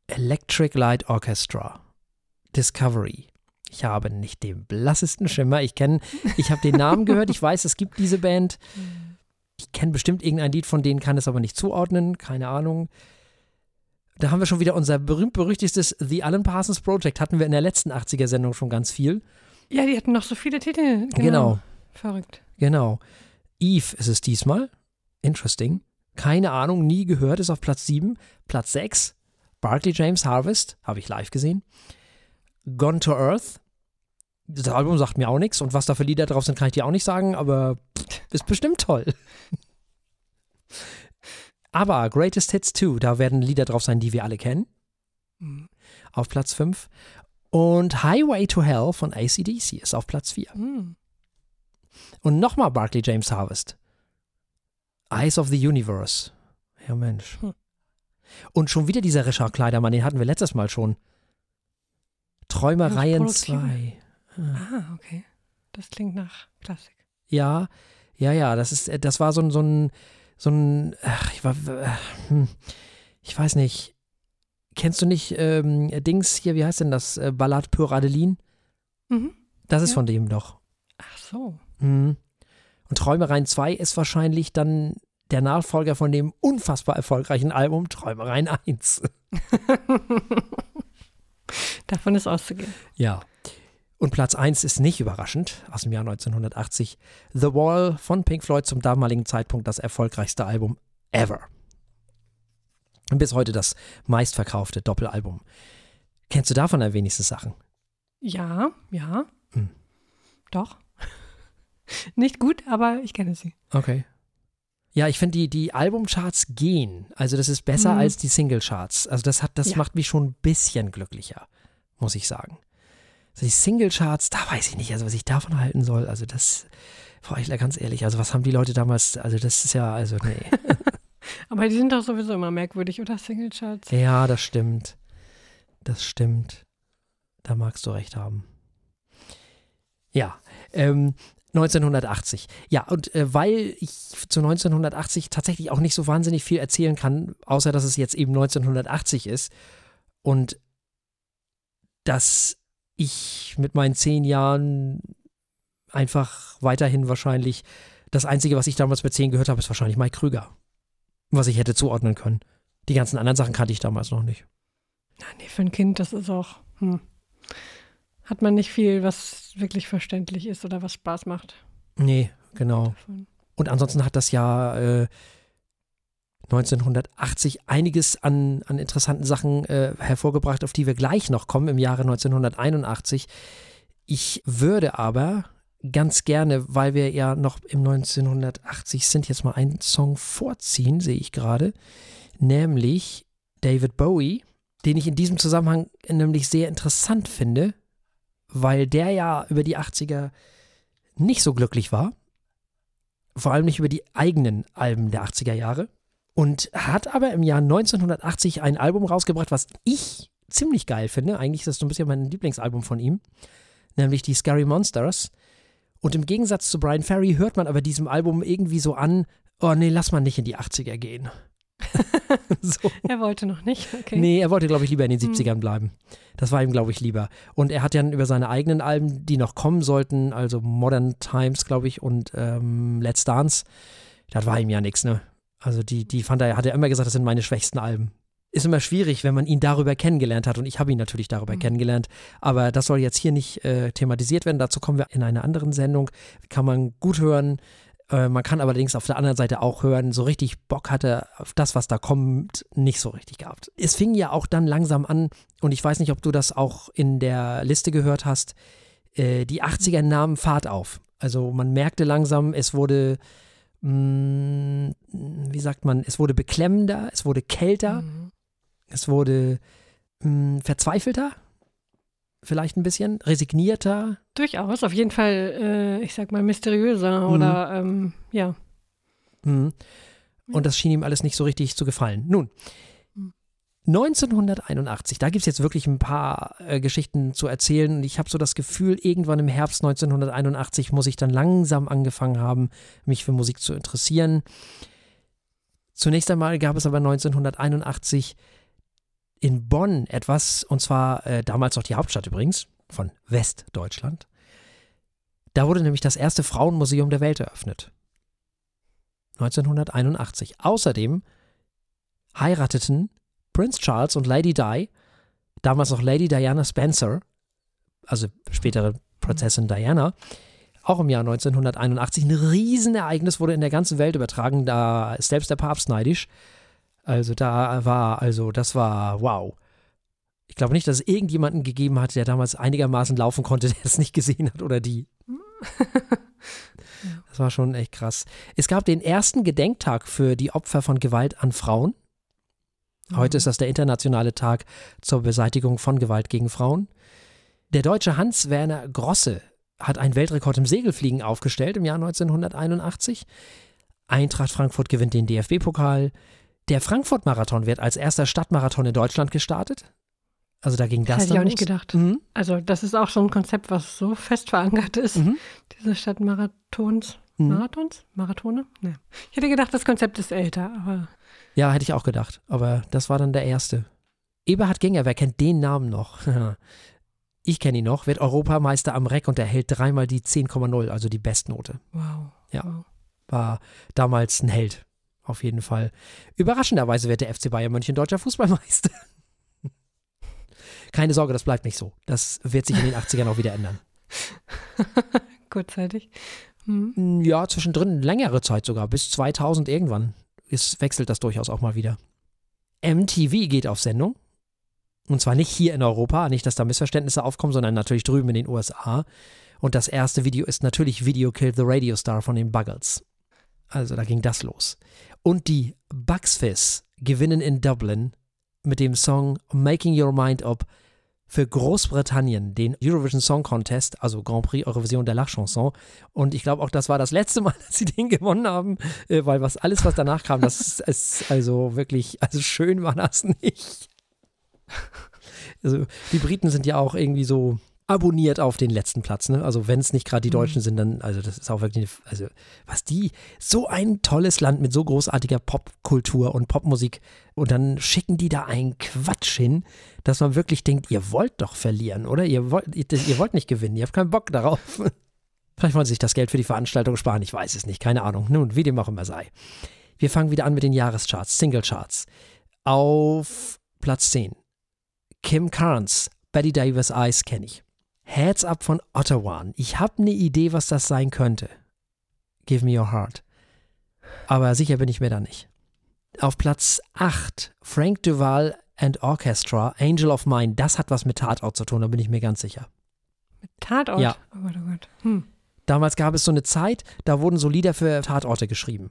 Electric Light Orchestra. Discovery. Ich habe nicht den blassesten Schimmer. Ich kenne, ich habe den Namen gehört. Ich weiß, es gibt diese Band. <laughs> Ich kenne bestimmt irgendein Lied von denen, kann es aber nicht zuordnen. Keine Ahnung. Da haben wir schon wieder unser berühmt-berüchtigtes The Alan Parsons Project. Hatten wir in der letzten 80er-Sendung schon ganz viel. Ja, die hatten noch so viele Titel. Genau. Genau. Verrückt. Genau. Eve ist es diesmal. Interesting. Keine Ahnung, nie gehört, ist auf Platz 7. Platz 6. Barclay James Harvest, habe ich live gesehen. Gone to Earth. Das Album sagt mir auch nichts und was da für Lieder drauf sind, kann ich dir auch nicht sagen, aber ist bestimmt toll. <laughs> Aber Greatest Hits 2, da werden Lieder drauf sein, die wir alle kennen. Mhm. Auf Platz 5. Und Highway to Hell von ACDC ist auf Platz 4. Mhm. Und nochmal Barclay James Harvest. Eyes of the Universe. Ja, Mensch. Hm. Und schon wieder dieser Richard Kleidermann, den hatten wir letztes Mal schon. Träumereien Produktive. 2. Ah, okay. Das klingt nach Klassik. Ja, ja, ja, das ist, äh, das war so ein, so ein, so ein, ach, ich war, äh, hm, ich weiß nicht. Kennst du nicht ähm, Dings hier, wie heißt denn das? Äh, Ballad pour Adeline? Mhm. Das ist Ja. von dem doch. Ach so. Mhm. Und Träumereien 2 ist wahrscheinlich dann der Nachfolger von dem unfassbar erfolgreichen Album Träumereien 1. <laughs> <laughs> Davon ist auszugehen. Ja. Und Platz 1 ist nicht überraschend, aus dem Jahr 1980. The Wall von Pink Floyd zum damaligen Zeitpunkt das erfolgreichste Album ever. Und bis heute das meistverkaufte Doppelalbum. Kennst du davon am wenigsten Sachen? Ja, ja. Hm. Doch. <laughs> Nicht gut, aber ich kenne sie. Okay. Ja, ich finde, die, die Albumcharts gehen. Also, das ist besser Mhm. als die Singlecharts. Also, das, hat, das Ja. macht mich schon ein bisschen glücklicher, muss ich sagen. Also die Singlecharts, da weiß ich nicht, also was ich davon halten soll. Also, das, vor euch ganz ehrlich, also was haben die Leute damals, also das ist ja, also nee. <laughs> Aber die sind doch sowieso immer merkwürdig, oder Singlecharts? ja, das stimmt. Das stimmt. Da magst du recht haben. Ja, ähm, 1980. Ja, und äh, weil ich zu 1980 tatsächlich auch nicht so wahnsinnig viel erzählen kann, außer dass es jetzt eben 1980 ist und dass ich mit meinen zehn Jahren einfach weiterhin wahrscheinlich das Einzige, was ich damals mit zehn gehört habe, ist wahrscheinlich Mike Krüger. Was ich hätte zuordnen können. Die ganzen anderen Sachen kannte ich damals noch nicht. Nee, für ein Kind, das ist auch, hm. Hat man nicht viel, was wirklich verständlich ist oder was Spaß macht. Nee, genau. Und ansonsten hat das Jahr äh, 1980 einiges an, an interessanten Sachen äh, hervorgebracht, auf die wir gleich noch kommen im Jahre 1981. Ich würde aber ganz gerne, weil wir ja noch im 1980 sind, jetzt mal einen Song vorziehen, sehe ich gerade, nämlich David Bowie, den ich in diesem Zusammenhang nämlich sehr interessant finde, weil der ja über die 80er nicht so glücklich war vor allem nicht über die eigenen Alben der 80er Jahre. Und hat aber im Jahr 1980 ein Album rausgebracht, was ich ziemlich geil finde. Eigentlich ist das so ein bisschen mein Lieblingsalbum von ihm, nämlich die Scary Monsters. Und im Gegensatz zu Brian Ferry hört man aber diesem Album irgendwie so an, oh nee, lass mal nicht in die 80er gehen. <laughs> so. Er wollte noch nicht, okay. Nee, er wollte, glaube ich, lieber in den Hm. 70ern bleiben. Das war ihm, glaube ich, lieber. Und er hat dann über seine eigenen Alben, die noch kommen sollten, also Modern Times, glaube ich, und ähm, Let's Dance, das war ihm ja nichts, ne? Also die, die fand er, hat er immer gesagt, das sind meine schwächsten Alben. Ist immer schwierig, wenn man ihn darüber kennengelernt hat und ich habe ihn natürlich darüber Mhm. kennengelernt, aber das soll jetzt hier nicht äh, thematisiert werden, dazu kommen wir in einer anderen Sendung, kann man gut hören, äh, man kann allerdings auf der anderen Seite auch hören, so richtig Bock hatte auf das, was da kommt, nicht so richtig gehabt. Es fing ja auch dann langsam an, und ich weiß nicht, ob du das auch in der Liste gehört hast, äh, die 80er nahmen Fahrt auf. Also man merkte langsam, es wurde, mh, wie sagt man, es wurde beklemmender, es wurde kälter, Mhm. es wurde mh, verzweifelter, vielleicht ein bisschen, resignierter. Durchaus, auf jeden Fall, äh, ich sag mal, mysteriöser Mhm. oder, ähm, ja. Mhm. Und das schien ihm alles nicht so richtig zu gefallen. Nun, Mhm. 1981, da gibt es jetzt wirklich ein paar äh, Geschichten zu erzählen. Und ich habe so das Gefühl, irgendwann im Herbst 1981 muss ich dann langsam angefangen haben, mich für Musik zu interessieren. Zunächst einmal gab es aber 1981 in Bonn etwas, und zwar äh, damals noch die Hauptstadt übrigens, von Westdeutschland. Da wurde nämlich das erste Frauenmuseum der Welt eröffnet. 1981. Außerdem heirateten Prince Charles und Lady Di, damals noch Lady Diana Spencer, also spätere Prinzessin Diana, auch im Jahr 1981. Ein Riesenereignis wurde in der ganzen Welt übertragen, da ist selbst der Papst neidisch. Also da war, also das war wow. Ich glaube nicht, dass es irgendjemanden gegeben hat, der damals einigermaßen laufen konnte, <laughs> der es nicht gesehen hat oder die. <laughs> Das war schon echt krass. Es gab den ersten Gedenktag für die Opfer von Gewalt an Frauen. Heute ist das der internationale Tag zur Beseitigung von Gewalt gegen Frauen. Der deutsche Hans-Werner Grosse hat einen Weltrekord im Segelfliegen aufgestellt im Jahr 1981. Eintracht Frankfurt gewinnt den DFB-Pokal. Der Frankfurt-Marathon wird als erster Stadtmarathon in Deutschland gestartet. Also da ging das Hätte ich auch nicht los. gedacht. Mhm. Also das ist auch so ein Konzept, was so fest verankert ist. Mhm. Diese Stadtmarathons. Mhm. Marathons? Marathone? Nee. Ich hätte gedacht, das Konzept ist älter, aber Ja, hätte ich auch gedacht. Aber das war dann der erste. Eberhard Ginger, wer kennt den Namen noch? <laughs> Ich kenne ihn noch, wird Europameister am Reck und erhält dreimal die 10,0, also die Bestnote. wow. Ja. Wow. War damals ein Held, auf jeden Fall. Überraschenderweise wird der FC Bayern München deutscher Fußballmeister. Keine Sorge, das bleibt nicht so. Das wird sich in den 80ern auch wieder ändern. <laughs> Kurzzeitig. Hm. Ja, zwischendrin längere Zeit sogar, bis 2000 irgendwann. Es wechselt das durchaus auch mal wieder. MTV geht auf Sendung. Und zwar nicht hier in Europa, nicht, dass da Missverständnisse aufkommen, sondern natürlich drüben in den USA. Und das erste Video ist natürlich Video Killed the Radio Star von den Buggles. Also da ging das los. Und die Bugs Fizz gewinnen in Dublin mit dem Song Making Your Mind Up für Großbritannien den Eurovision Song Contest, also Grand Prix Eurovision der Lachchanson. Und ich glaube auch, das war das letzte Mal, <laughs> dass sie den gewonnen haben, äh, weil was alles, was danach kam, das ist also wirklich, also schön war das nicht. <laughs> Also die Briten sind ja auch irgendwie so abonniert auf den letzten Platz, ne? Also wenn es nicht gerade die Deutschen sind, dann, also das ist auch wirklich, also was die, so ein tolles Land mit so großartiger Popkultur und Popmusik und dann schicken die da einen Quatsch hin, dass man wirklich denkt, ihr wollt doch verlieren, oder? Ihr wollt, ihr, ihr wollt nicht gewinnen, ihr habt keinen Bock darauf. <laughs> Vielleicht wollen sie sich das Geld für die Veranstaltung sparen, ich weiß es nicht, keine Ahnung. Nun, wie dem auch immer sei. Wir fangen wieder an mit den Jahrescharts, Singlecharts. Auf Platz 10. Kim Carnes, Betty Davis Eyes kenne ich. Heads Up von Ottawa. Ich habe eine Idee, was das sein könnte. Give me your heart. Aber sicher bin ich mir da nicht. Auf Platz 8 Frank Duval and Orchestra, Angel of Mine. Das hat was mit Tatort zu tun, da bin ich mir ganz sicher. Tatort? Ja. Oh Gott, oh Gott. Hm. Damals gab es so eine Zeit, da wurden so Lieder für Tatorte geschrieben.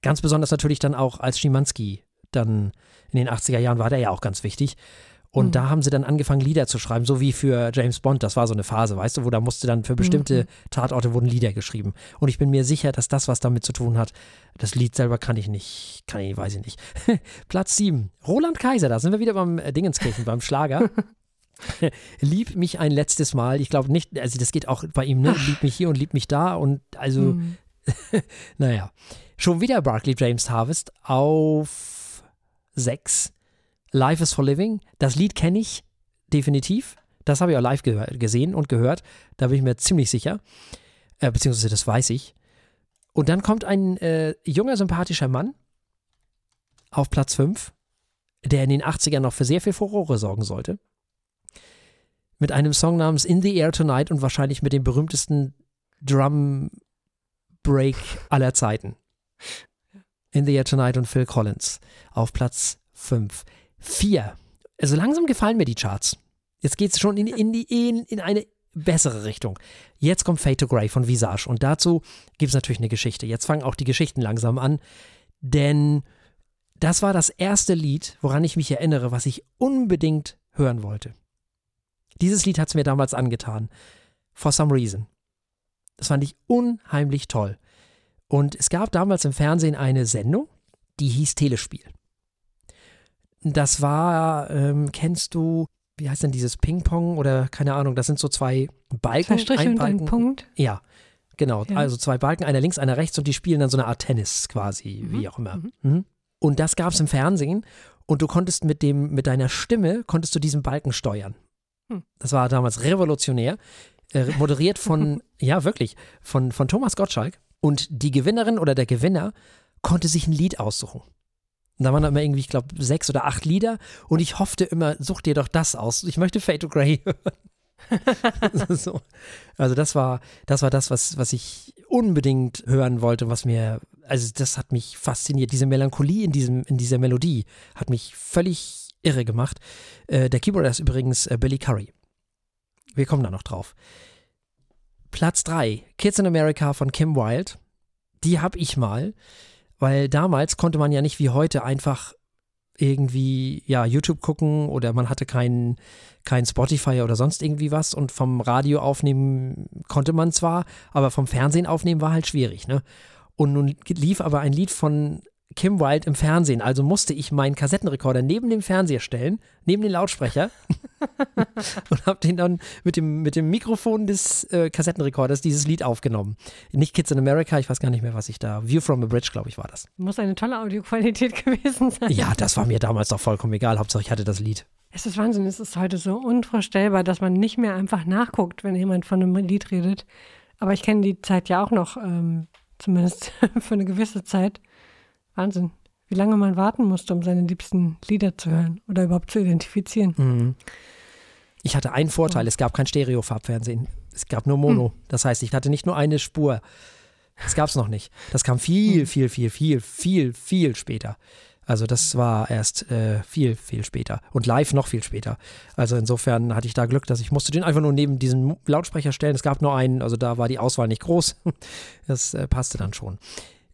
Ganz besonders natürlich dann auch als Schimanski dann in den 80er Jahren war der ja auch ganz wichtig. Und Mhm. da haben sie dann angefangen, Lieder zu schreiben, so wie für James Bond. Das war so eine Phase, weißt du, wo da musste dann für bestimmte Mhm. Tatorte wurden Lieder geschrieben. Und ich bin mir sicher, dass das was damit zu tun hat. Das Lied selber kann ich nicht, kann ich, weiß ich nicht. <laughs> Platz 7. Roland Kaiser, da sind wir wieder beim äh, Dingenskirchen, beim Schlager. <laughs> Lieb mich ein letztes Mal. Ich glaube nicht, also das geht auch bei ihm, ne? Lieb mich hier und lieb mich da. Und also, Hm. <laughs> naja. Schon wieder Barclay James Harvest auf 6. Life is for Living. Das Lied kenne ich definitiv. Das habe ich auch live gehör- gesehen und gehört. Da bin ich mir ziemlich sicher. Äh, beziehungsweise das weiß ich. Und dann kommt ein äh, junger, sympathischer Mann auf Platz 5, der in den 80ern noch für sehr viel Furore sorgen sollte. Mit einem Song namens In the Air Tonight und wahrscheinlich mit dem berühmtesten Drum Break aller Zeiten. In the Air Tonight und Phil Collins auf Platz 5. 4. Also langsam gefallen mir die Charts. Jetzt geht es schon in, in, die, in, in eine bessere Richtung. Jetzt kommt Fade to Grey von Visage und dazu gibt es natürlich eine Geschichte. Jetzt fangen auch die Geschichten langsam an, denn das war das erste Lied, woran ich mich erinnere, was ich unbedingt hören wollte. Dieses Lied hat es mir damals angetan. For some reason. Das fand ich unheimlich toll. Und es gab damals im Fernsehen eine Sendung, die hieß Telespiel. Das war, ähm, kennst du, wie heißt denn dieses Ping-Pong oder keine Ahnung, das sind so zwei Balken. Zwei Striche und ein Balken- Punkt. Ja, genau. Ja. Also zwei Balken, einer links, einer rechts und die spielen dann so eine Art Tennis quasi, Mhm, wie auch immer. mhm. Mhm. Und das gab es im Fernsehen und du konntest mit dem, mit deiner Stimme, konntest du diesen Balken steuern. Hm. Das war damals revolutionär. Äh, moderiert von, <laughs> ja wirklich, von, von Thomas Gottschalk. Und die Gewinnerin oder der Gewinner konnte sich ein Lied aussuchen. Und da waren dann immer irgendwie, ich glaube, sechs oder acht Lieder. Und ich hoffte immer, such dir doch das aus. Ich möchte Fade to Grey <laughs> hören. <laughs> so. Also das war, das war das, was, was ich unbedingt hören wollte, was mir, also das hat mich fasziniert. Diese Melancholie in, diesem, in dieser Melodie hat mich völlig irre gemacht. Äh, der Keyboarder ist übrigens äh, Billy Curry. Wir kommen da noch drauf. Platz 3, Kids in America von Kim Wilde. Die habe ich mal, weil damals konnte man ja nicht wie heute einfach irgendwie ja YouTube gucken oder man hatte kein, kein Spotify oder sonst irgendwie was und vom Radio aufnehmen konnte man zwar, aber vom Fernsehen aufnehmen war halt schwierig, ne? Und nun lief aber ein Lied von Kim Wilde im Fernsehen. Also musste ich meinen Kassettenrekorder neben dem Fernseher stellen, neben den Lautsprecher <laughs> und habe den dann mit dem, mit dem Mikrofon des äh, Kassettenrekorders dieses Lied aufgenommen. Nicht Kids in America, ich weiß gar nicht mehr, was ich da. View from a Bridge, glaube ich, war das. Muss eine tolle Audioqualität <laughs> gewesen sein. Ja, das war mir damals doch vollkommen egal. Hauptsache, ich hatte das Lied. Es ist Wahnsinn, es ist heute so unvorstellbar, dass man nicht mehr einfach nachguckt, wenn jemand von einem Lied redet. Aber ich kenne die Zeit ja auch noch, ähm, zumindest <laughs> für eine gewisse Zeit. Wahnsinn, wie lange man warten musste, um seine liebsten Lieder zu hören oder überhaupt zu identifizieren. Mhm. Ich hatte einen Vorteil, es gab kein Stereofarbfernsehen. Es gab nur Mono. Hm. Das heißt, ich hatte nicht nur eine Spur. Das gab es noch nicht. Das kam viel, viel, viel, viel, viel, viel später. Also das war erst äh, viel, viel später. Und live noch viel später. Also insofern hatte ich da Glück, dass ich musste den einfach nur neben diesen Lautsprecher stellen. Es gab nur einen, also da war die Auswahl nicht groß. <laughs> Das äh, passte dann schon.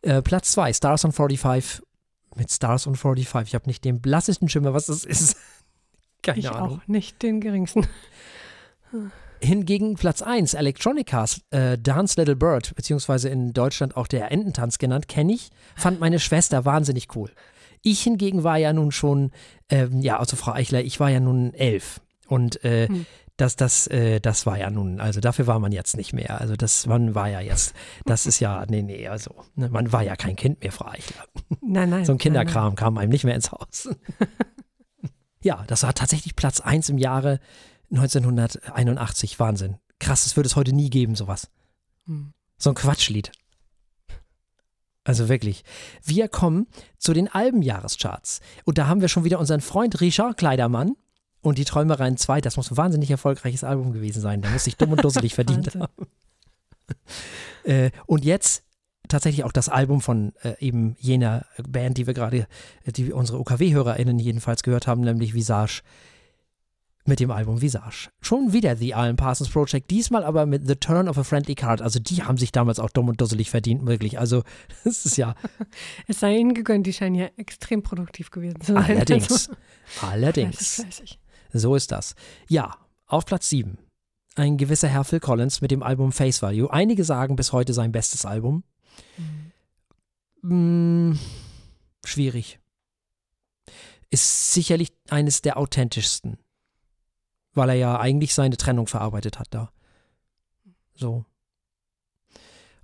Äh, Platz 2, Stars on 45. Mit Stars on 45. Ich habe nicht den blassesten Schimmer, was das ist. <laughs> Keine Ich Ahnung. auch nicht den geringsten. Hingegen Platz 1, Electronicas, äh, Dance Little Bird, beziehungsweise in Deutschland auch der Ententanz genannt, kenne ich, fand meine Schwester wahnsinnig cool. Ich hingegen war ja nun schon, ähm, ja, also Frau Eichler, ich war ja nun elf. Und äh, Hm. Das, das, äh, das war ja nun, also dafür war man jetzt nicht mehr. Also das, man war ja jetzt, das ist ja, nee, nee, also, ne, man war ja kein Kind mehr, Frau Eichler. Nein, nein. So ein nein, Kinderkram kam einem nicht mehr ins Haus. ja, das war tatsächlich Platz 1 im Jahre 1981. Wahnsinn. Krass, das würde es heute nie geben, sowas. Hm. So ein Quatschlied. Also wirklich. Wir kommen zu den Albenjahrescharts. Und da haben wir schon wieder unseren Freund Richard Kleidermann und die Träumereien 2. Das muss ein wahnsinnig erfolgreiches Album gewesen sein. Da muss sich dumm und dusselig verdient haben. <laughs> Äh, und jetzt tatsächlich auch das Album von äh, eben jener Band, die wir gerade, die unsere OKW-HörerInnen jedenfalls gehört haben, nämlich Visage. Mit dem Album Visage. Schon wieder The Alan Parsons Project, diesmal aber mit The Turn of a Friendly Card. Also die haben sich damals auch dumm und dusselig verdient, wirklich. Also <laughs> das ist ja <laughs> Es sei ihnen gegönnt, die scheinen ja extrem produktiv gewesen zu sein. allerdings, Also, allerdings. fleißig, fleißig. So ist das. Ja, auf Platz 7. Ein gewisser Herr Phil Collins mit dem Album Face Value. Einige sagen bis heute sein bestes Album. Mm, schwierig. Ist sicherlich eines der authentischsten. Weil er ja eigentlich seine Trennung verarbeitet hat da. So.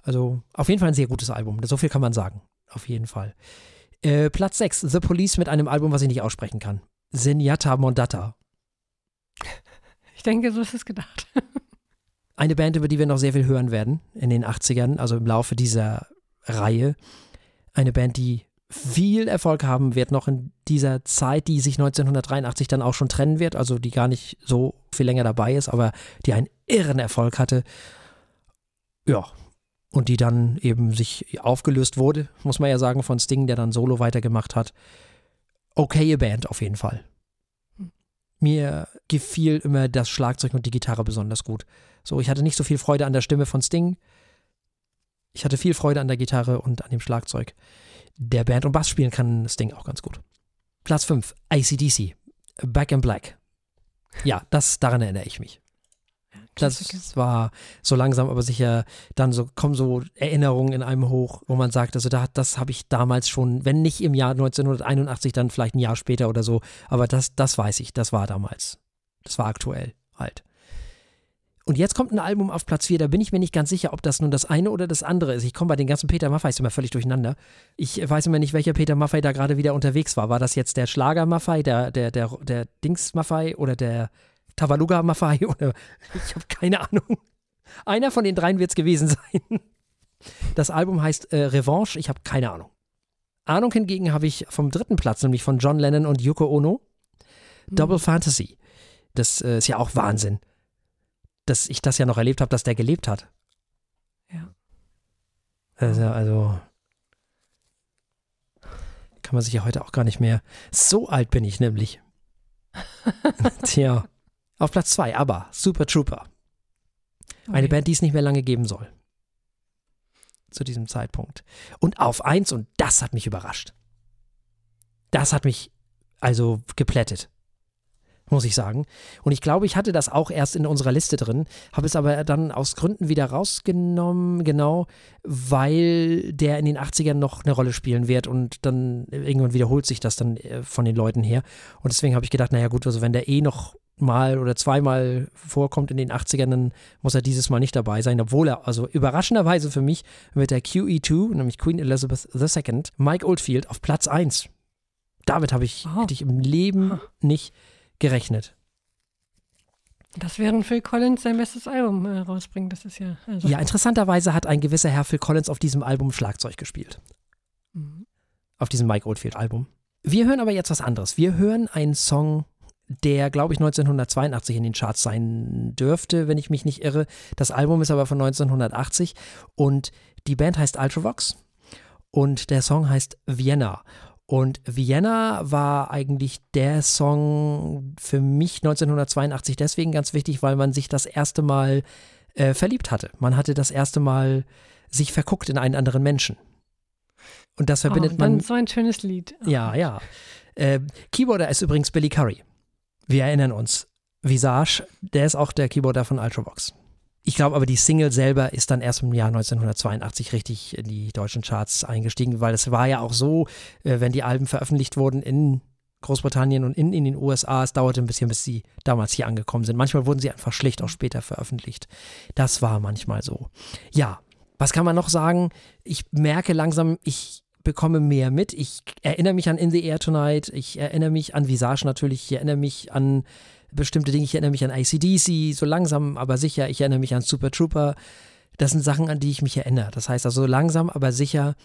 Also, auf jeden Fall ein sehr gutes Album. So viel kann man sagen. Auf jeden Fall. Äh, Platz 6. The Police mit einem Album, was ich nicht aussprechen kann. Zenyatta Mondata. <laughs> Ich denke, so ist es gedacht. <laughs> Eine Band, über die wir noch sehr viel hören werden in den 80ern, also im Laufe dieser Reihe. Eine Band, die viel Erfolg haben wird noch in dieser Zeit, die sich 1983 dann auch schon trennen wird, also die gar nicht so viel länger dabei ist, aber die einen irren Erfolg hatte. Ja, und die dann eben sich aufgelöst wurde, muss man ja sagen, von Sting, der dann Solo weitergemacht hat. Okay Band auf jeden Fall. Mir gefiel immer das Schlagzeug und die Gitarre besonders gut. So, ich hatte nicht so viel Freude an der Stimme von Sting. Ich hatte viel Freude an der Gitarre und an dem Schlagzeug der Band. Und Bass spielen kann Sting auch ganz gut. Platz 5, ACDC. Back in Black. Ja, das, daran erinnere ich mich. Klassiker. Das war so langsam, aber sicher, dann so kommen so Erinnerungen in einem hoch, wo man sagt, also da, das habe ich damals schon, wenn nicht im Jahr 1981, dann vielleicht ein Jahr später oder so, aber das, das weiß ich, das war damals. Das war aktuell halt. Und jetzt kommt ein Album auf Platz 4, da bin ich mir nicht ganz sicher, ob das nun das eine oder das andere ist. Ich komme bei den ganzen Peter Maffeis immer völlig durcheinander. Ich weiß immer nicht, welcher Peter Maffei da gerade wieder unterwegs war. War das jetzt der Schlager Maffei, der, der, der, der Dings Maffei oder der Tavaluga Maffei <laughs> oder ich habe keine Ahnung. Einer von den dreien wird es gewesen sein. Das Album heißt äh, Revanche, ich habe keine Ahnung. Ahnung hingegen habe ich vom dritten Platz, nämlich von John Lennon und Yoko Ono. Double Fantasy. Das äh, ist ja auch Wahnsinn, dass ich das ja noch erlebt habe, dass der gelebt hat. Ja. Also, also kann man sich ja heute auch gar nicht mehr. So alt bin ich nämlich. <laughs> Tja. Auf Platz 2, aber Super Trooper. Eine Okay. Band, die es nicht mehr lange geben soll. Zu diesem Zeitpunkt. Und auf 1, und das hat mich überrascht. Das hat mich also geplättet. muss ich sagen. Und ich glaube, ich hatte das auch erst in unserer Liste drin, habe es aber dann aus Gründen wieder rausgenommen, genau, weil der in den 80ern noch eine Rolle spielen wird und dann irgendwann wiederholt sich das dann äh, von den Leuten her. Und deswegen habe ich gedacht, naja gut, also wenn der eh noch mal oder zweimal vorkommt in den 80ern, dann muss er dieses Mal nicht dabei sein, obwohl er, also überraschenderweise für mich, mit der QE2, nämlich Queen Elizabeth II, Mike Oldfield auf Platz 1. Damit habe ich, oh. hätte ich im Leben nicht gerechnet. Das wäre Phil Collins sein bestes Album äh, rausbringen, das ist ja. Also ja, interessanterweise hat ein gewisser Herr Phil Collins auf diesem Album Schlagzeug gespielt. Mhm. Auf diesem Mike Oldfield-Album. Wir hören aber jetzt was anderes. Wir hören einen Song, der, glaube ich, 1982 in den Charts sein dürfte, wenn ich mich nicht irre. Das Album ist aber von 1980 und die Band heißt Ultravox und der Song heißt Vienna. Und Vienna war eigentlich der Song für mich 1982 deswegen ganz wichtig, weil man sich das erste Mal äh, verliebt hatte. Man hatte das erste Mal sich verguckt in einen anderen Menschen. Und das verbindet oh, dann man. So ein schönes Lied. Oh. Ja, ja. Äh, Keyboarder ist übrigens Billy Curry. Wir erinnern uns. Visage, der ist auch der Keyboarder von Ultravox. Ich glaube aber, die Single selber ist dann erst im Jahr 1982 richtig in die deutschen Charts eingestiegen, weil es war ja auch so, äh, wenn die Alben veröffentlicht wurden in Großbritannien und in, in den USA, es dauerte ein bisschen, bis sie damals hier angekommen sind. Manchmal wurden sie einfach schlicht auch später veröffentlicht. Das war manchmal so. Ja, was kann man noch sagen? Ich merke langsam, ich bekomme mehr mit. Ich erinnere mich an In the Air Tonight, ich erinnere mich an Visage natürlich, ich erinnere mich an bestimmte Dinge. Ich erinnere mich an ICDC, so langsam, aber sicher. Ich erinnere mich an Super Trooper. Das sind Sachen, an die ich mich erinnere. Das heißt also, langsam, aber sicher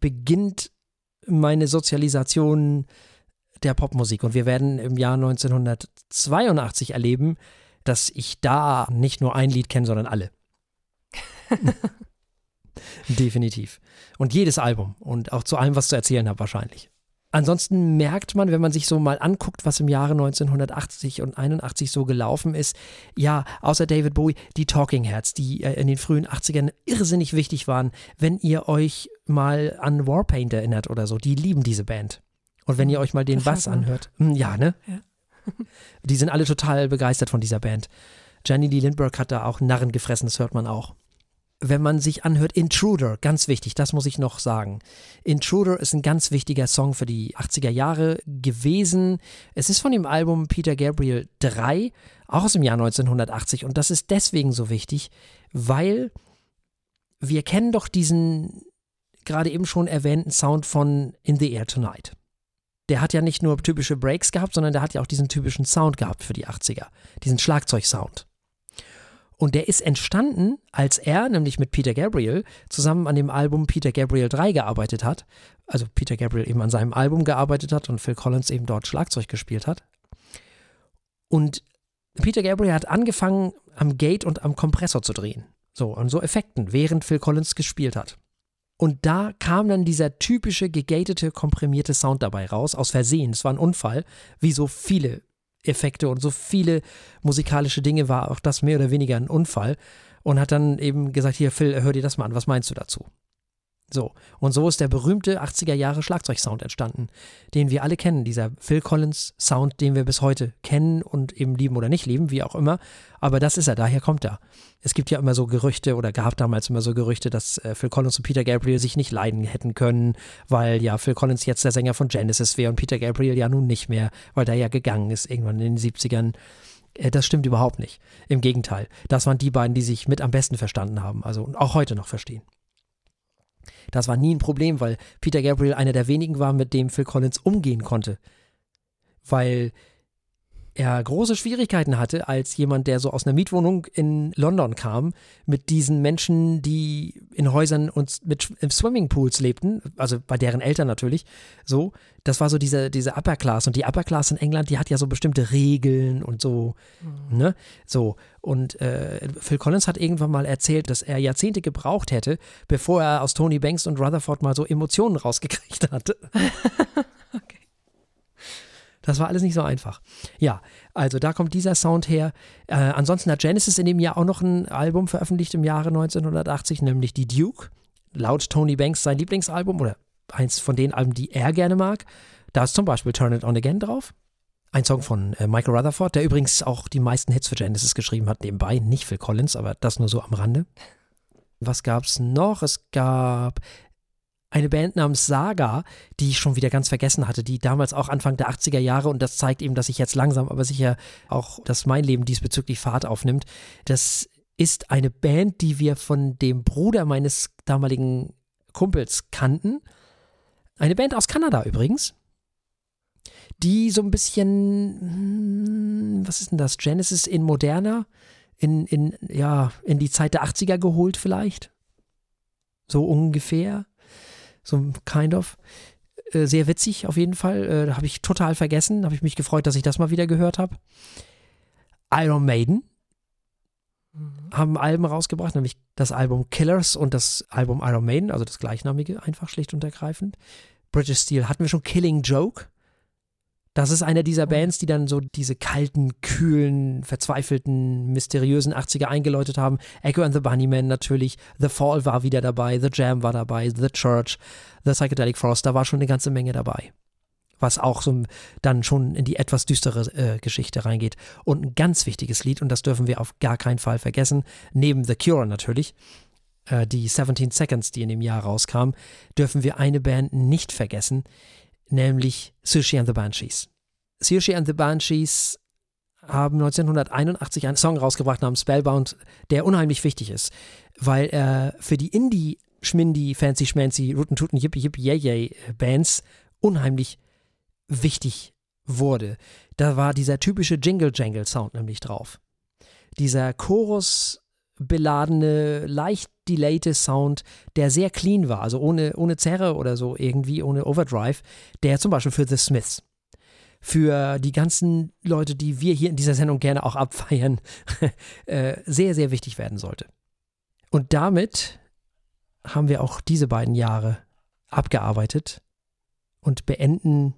beginnt meine Sozialisation der Popmusik. Und wir werden im Jahr 1982 erleben, dass ich da nicht nur ein Lied kenne, sondern alle. <laughs> Definitiv. Und jedes Album und auch zu allem, was zu erzählen habe, wahrscheinlich. Ansonsten merkt man, wenn man sich so mal anguckt, was im Jahre 1980 und 81 so gelaufen ist, ja, außer David Bowie, die Talking Heads, die äh, in den frühen 80ern irrsinnig wichtig waren. Wenn ihr euch mal an Warpaint erinnert oder so, die lieben diese Band. Und wenn ihr euch mal den Bass anhört, hm, ja, ne? Ja. die sind alle total begeistert von dieser Band. Jenny Lee Lindbergh hat da auch Narren gefressen, das hört man auch wenn man sich anhört, Intruder, ganz wichtig, das muss ich noch sagen. Intruder ist ein ganz wichtiger Song für die 80er Jahre gewesen. Es ist von dem Album Peter Gabriel 3, auch aus dem Jahr 1980. Und das ist deswegen so wichtig, weil wir kennen doch diesen gerade eben schon erwähnten Sound von In the Air Tonight. Der hat ja nicht nur typische Breaks gehabt, sondern der hat ja auch diesen typischen Sound gehabt für die 80er, diesen Schlagzeugsound. Und der ist entstanden, als er, nämlich mit Peter Gabriel, zusammen an dem Album Peter Gabriel 3 gearbeitet hat. Also Peter Gabriel eben an seinem Album gearbeitet hat und Phil Collins eben dort Schlagzeug gespielt hat. Und Peter Gabriel hat angefangen, am Gate und am Kompressor zu drehen. So, an so Effekten, während Phil Collins gespielt hat. Und da kam dann dieser typische gegatete, komprimierte Sound dabei raus, aus Versehen. Es war ein Unfall, wie so viele Effekte und so viele musikalische Dinge war auch das mehr oder weniger ein Unfall und hat dann eben gesagt, hier Phil, hör dir das mal an, was meinst du dazu? So, und so ist der berühmte 80er Jahre Schlagzeugsound entstanden, den wir alle kennen, dieser Phil Collins Sound, den wir bis heute kennen und eben lieben oder nicht lieben, wie auch immer, aber das ist er, daher kommt er. Es gibt ja immer so Gerüchte oder gab damals immer so Gerüchte, dass äh, Phil Collins und Peter Gabriel sich nicht leiden hätten können, weil ja Phil Collins jetzt der Sänger von Genesis wäre und Peter Gabriel ja nun nicht mehr, weil der ja gegangen ist irgendwann in den 70ern. Äh, das stimmt überhaupt nicht. Im Gegenteil. Das waren die beiden, die sich mit am besten verstanden haben, also auch heute noch verstehen. Das war nie ein Problem, weil Peter Gabriel einer der wenigen war, mit dem Phil Collins umgehen konnte. Weil er große Schwierigkeiten hatte als jemand, der so aus einer Mietwohnung in London kam, mit diesen Menschen, die in Häusern und mit Swimmingpools lebten, also bei deren Eltern natürlich, so. Das war so diese, diese Upper Class. Und die Upper Class in England, die hat ja so bestimmte Regeln und so, mhm. ne? So. Und äh, Phil Collins hat irgendwann mal erzählt, dass er Jahrzehnte gebraucht hätte, bevor er aus Tony Banks und Rutherford mal so Emotionen rausgekriegt <laughs> hatte. <laughs> Das war alles nicht so einfach. Ja, also da kommt dieser Sound her. Äh, ansonsten hat Genesis in dem Jahr auch noch ein Album veröffentlicht im Jahre 1980, nämlich die Duke. Laut Tony Banks sein Lieblingsalbum oder eins von den Alben, die er gerne mag. Da ist zum Beispiel Turn It On Again drauf. Ein Song von äh, Michael Rutherford, der übrigens auch die meisten Hits für Genesis geschrieben hat, nebenbei. Nicht Phil Collins, aber das nur so am Rande. Was gab es noch? Es gab eine Band namens Saga, die ich schon wieder ganz vergessen hatte, die damals auch Anfang der 80er Jahre, und das zeigt eben, dass ich jetzt langsam, aber sicher auch, dass mein Leben diesbezüglich Fahrt aufnimmt. Das ist eine Band, die wir von dem Bruder meines damaligen Kumpels kannten. Eine Band aus Kanada übrigens die so ein bisschen, hm, was ist denn das, Genesis in moderner, in, in, ja, in die Zeit der 80er geholt vielleicht. So ungefähr. So kind of. Äh, sehr witzig auf jeden Fall. Äh, habe ich total vergessen. Habe ich mich gefreut, dass ich das mal wieder gehört habe. Iron Maiden mhm. haben Alben rausgebracht, nämlich das Album Killers und das Album Iron Maiden, also das gleichnamige, einfach schlicht und ergreifend. British Steel hatten wir schon Killing Joke. Das ist einer dieser Bands, die dann so diese kalten, kühlen, verzweifelten, mysteriösen 80er eingeläutet haben. Echo and the Bunnymen natürlich, The Fall war wieder dabei, The Jam war dabei, The Church, The Psychedelic Frost, da war schon eine ganze Menge dabei. Was auch so dann schon in die etwas düstere äh, Geschichte reingeht. Und ein ganz wichtiges Lied, und das dürfen wir auf gar keinen Fall vergessen, neben The Cure natürlich, äh, die 17 Seconds, die in dem Jahr rauskam, dürfen wir eine Band nicht vergessen, nämlich Sushi and the Banshees. Sushi and the Banshees haben 1981 einen Song rausgebracht namens Spellbound, der unheimlich wichtig ist, weil er für die Indie Schmindi, Fancy Schmancy, Ruten Tuten, Yippie Yippie Yay Yay Bands unheimlich wichtig wurde. Da war dieser typische Jingle Jangle Sound nämlich drauf. Dieser Chorus beladene, leicht delayte Sound, der sehr clean war, also ohne, ohne Zerre oder so irgendwie, ohne Overdrive, der zum Beispiel für The Smiths, für die ganzen Leute, die wir hier in dieser Sendung gerne auch abfeiern, <laughs> äh, sehr, sehr wichtig werden sollte. Und damit haben wir auch diese beiden Jahre abgearbeitet und beenden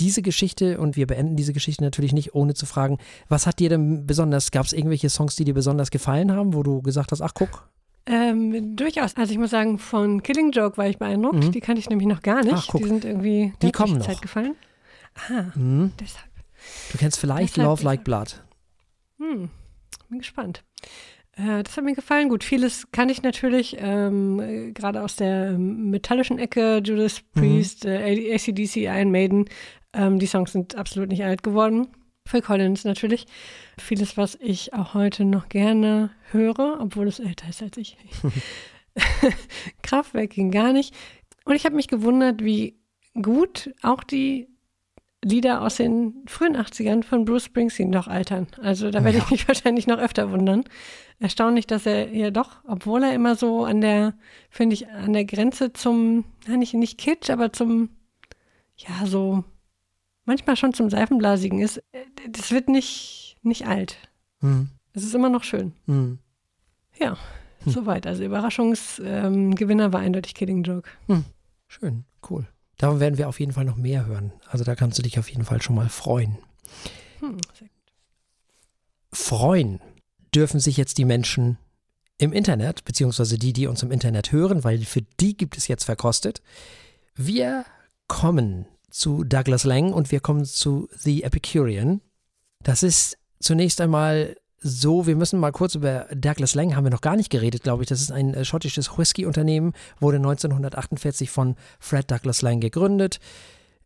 diese Geschichte und wir beenden diese Geschichte natürlich nicht, ohne zu fragen, was hat dir denn besonders, gab es irgendwelche Songs, die dir besonders gefallen haben, wo du gesagt hast, ach guck? Ähm, durchaus. Also ich muss sagen, von Killing Joke war ich beeindruckt. Mhm. Die kannte ich nämlich noch gar nicht. Ach, guck. Die sind irgendwie die kommen noch. Zeit gefallen. Ah, mhm. deshalb. Du kennst vielleicht deshalb, Love Like Blood. Hm, bin gespannt. Äh, das hat mir gefallen. Gut, vieles kann ich natürlich, ähm, gerade aus der metallischen Ecke, Judas mhm. Priest, mhm. äh, ACDC, Iron Maiden, ähm, die Songs sind absolut nicht alt geworden. Phil Collins natürlich. Vieles, was ich auch heute noch gerne höre, obwohl es älter ist als ich. <laughs> <laughs> Kraftwerk ging gar nicht. Und ich habe mich gewundert, wie gut auch die Lieder aus den frühen 80ern von Bruce Springsteen noch altern. Also da werde ja. ich mich <laughs> wahrscheinlich noch öfter wundern. Erstaunlich, dass er hier doch, obwohl er immer so an der, finde ich, an der Grenze zum, ja, nicht, nicht Kitsch, aber zum, ja, so manchmal schon zum Seifenblasigen ist, äh, das wird nicht, nicht alt. Mhm. Es ist immer noch schön. Mhm. Ja, hm. soweit. Also Überraschungsgewinner ähm, war eindeutig Kidding Joke. Hm. Schön, cool. Davon werden wir auf jeden Fall noch mehr hören. Also da kannst du dich auf jeden Fall schon mal freuen. Hm, freuen dürfen sich jetzt die Menschen im Internet, beziehungsweise die, die uns im Internet hören, weil für die gibt es jetzt verkostet. Wir kommen zu Douglas Lang und wir kommen zu The Epicurean. Das ist zunächst einmal so, wir müssen mal kurz über Douglas Lang haben wir noch gar nicht geredet, glaube ich. Das ist ein äh, schottisches Whisky-Unternehmen, wurde 1948 von Fred Douglas Lang gegründet.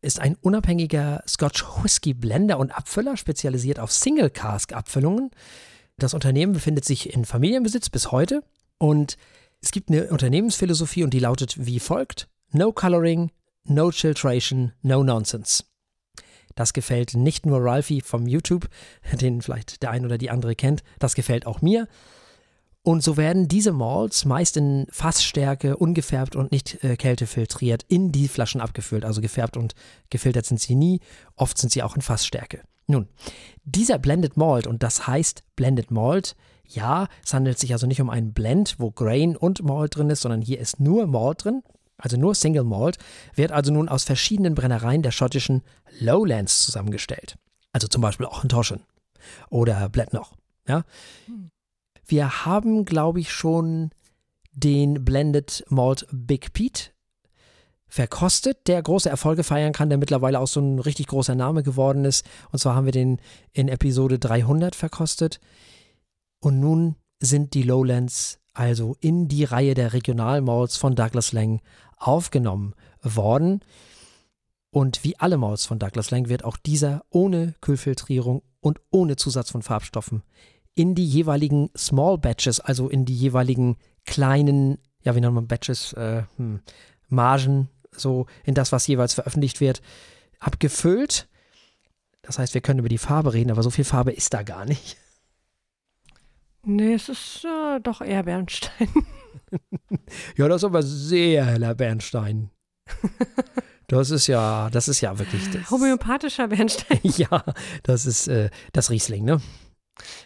Ist ein unabhängiger Scotch Whisky Blender und Abfüller, spezialisiert auf Single Cask Abfüllungen. Das Unternehmen befindet sich in Familienbesitz bis heute und es gibt eine Unternehmensphilosophie und die lautet wie folgt: No Coloring, No Chiltration, No Nonsense. Das gefällt nicht nur Ralphie vom YouTube, <laughs> den vielleicht der ein oder die andere kennt, das gefällt auch mir. Und so werden diese Malts meist in Fassstärke, ungefärbt und nicht äh, kältefiltriert in die Flaschen abgefüllt. Also gefärbt und gefiltert sind sie nie. Oft sind sie auch in Fassstärke. Nun, dieser Blended Malt, und das heißt Blended Malt, ja, es handelt sich also nicht um einen Blend, wo Grain und Malt drin ist, sondern hier ist nur Malt drin also nur Single Malt, wird also nun aus verschiedenen Brennereien der schottischen Lowlands zusammengestellt. Also zum Beispiel auch in Toschen oder Bletnoch. Ja? Wir haben, glaube ich, schon den Blended Malt Big Pete verkostet, der große Erfolge feiern kann, der mittlerweile auch so ein richtig großer Name geworden ist. Und zwar haben wir den in Episode 300 verkostet. Und nun sind die Lowlands also in die Reihe der Regionalmalls von Douglas Lang aufgenommen worden. Und wie alle Malls von Douglas Lang wird auch dieser ohne Kühlfiltrierung und ohne Zusatz von Farbstoffen in die jeweiligen Small Batches, also in die jeweiligen kleinen, ja, wie nennt man Batches, äh, hm, Margen, so in das, was jeweils veröffentlicht wird, abgefüllt. Das heißt, wir können über die Farbe reden, aber so viel Farbe ist da gar nicht. Nee, es ist äh, doch eher Bernstein. <laughs> ja, das ist aber sehr heller Bernstein. <laughs> Das ist ja, das ist ja wirklich. Das, Homöopathischer Bernstein. <laughs> ja, das ist äh, das Riesling, ne?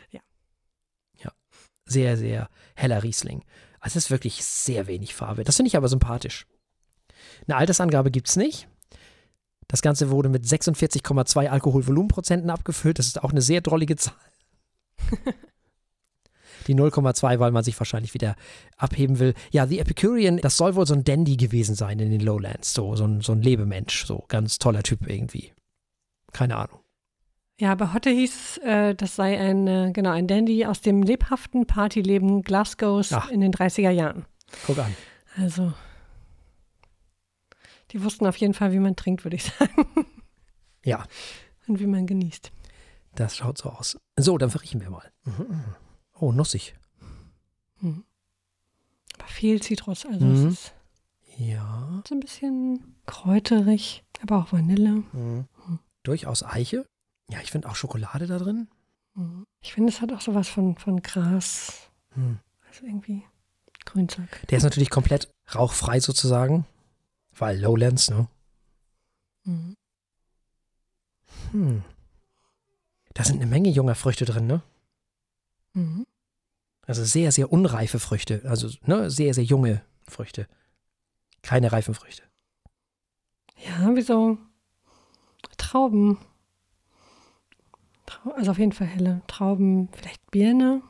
Ja. Ja. Sehr, sehr heller Riesling. Also es ist wirklich sehr wenig Farbe. Das finde ich aber sympathisch. Eine Altersangabe gibt es nicht. Das Ganze wurde mit 46,2 Alkoholvolumenprozenten abgefüllt. Das ist auch eine sehr drollige Zahl. Die 0,2, weil man sich wahrscheinlich wieder abheben will. Ja, The Epicurean, das soll wohl so ein Dandy gewesen sein in den Lowlands. So, so, ein, so ein Lebemensch. So ganz toller Typ irgendwie. Keine Ahnung. Ja, bei Hotte hieß es, äh, das sei ein, äh, genau, ein Dandy aus dem lebhaften Partyleben Glasgows Ach. in den 30er Jahren. Guck an. Also, die wussten auf jeden Fall, wie man trinkt, würde ich sagen. Ja, Und wie man genießt. das schaut so aus. So, dann verriechen wir mal. Mhm. Oh, nussig. Mhm. Aber viel Zitrus, also Mhm. es ist Ja. so ein bisschen kräuterig, aber auch Vanille. Mhm. Durchaus Eiche. Ja, ich finde auch Schokolade da drin. Mhm. Ich finde, es hat auch sowas von, von Gras, Hm. also irgendwie Grünzeug. Der ist natürlich komplett rauchfrei sozusagen. Weil Lowlands, ne? Mhm. Hm. Da sind eine Menge junger Früchte drin, ne? Mhm. Also sehr, sehr unreife Früchte. Also, ne, sehr, sehr junge Früchte. Keine reifen Früchte. Ja, wie so Trauben. Trau also auf jeden Fall helle Trauben, vielleicht Birne.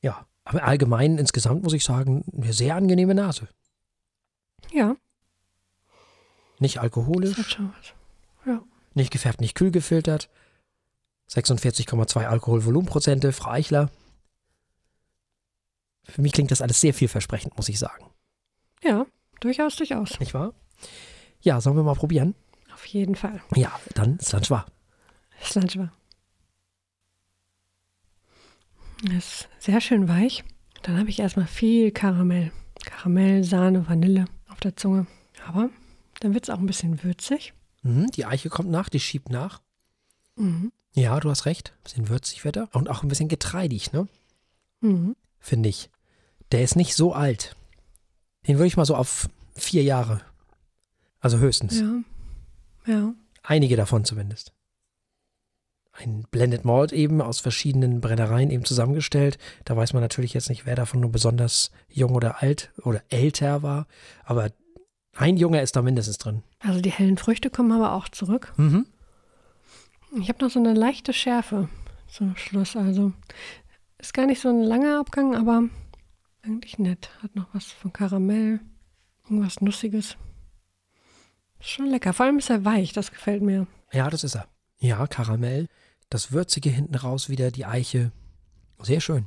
Ja. Aber allgemein insgesamt muss ich sagen, eine sehr angenehme Nase. Ja, Nicht das hat alkoholisch, schon was. nicht gefärbt, nicht kühl gefiltert. 46,2 Alkoholvolumenprozente, Frau Eichler. Für mich klingt das alles sehr vielversprechend, muss ich sagen. Ja, durchaus, durchaus. Nicht wahr? Ja, sollen wir mal probieren? Auf jeden Fall. Ja, dann. Slanschwa. Das ist sehr schön weich. Dann habe ich erstmal viel Karamell. Karamell, Sahne, Vanille auf der Zunge. Aber dann wird es auch ein bisschen würzig. Mhm, die Eiche kommt nach, die schiebt nach. Mhm. Ja, du hast recht. Ein bisschen würzig wird er. Und auch ein bisschen getreidig, ne? Mhm. Finde ich. Der ist nicht so alt. Den würde ich mal so auf vier Jahre. Also höchstens. Ja. Ja. Einige davon zumindest. Ein Blended Malt eben aus verschiedenen Brennereien eben zusammengestellt. Da weiß man natürlich jetzt nicht, wer davon nur besonders jung oder alt oder älter war. Aber ein Junger ist da mindestens drin. Also die hellen Früchte kommen aber auch zurück. Mhm. Ich habe noch so eine leichte Schärfe zum Schluss. Also ist gar nicht so ein langer Abgang, aber eigentlich nett. Hat noch was von Karamell, irgendwas Nussiges. Ist schon lecker. Vor allem ist er weich, das gefällt mir. Ja, das ist er. Ja, Karamell. Das Würzige hinten raus wieder, die Eiche. Sehr schön.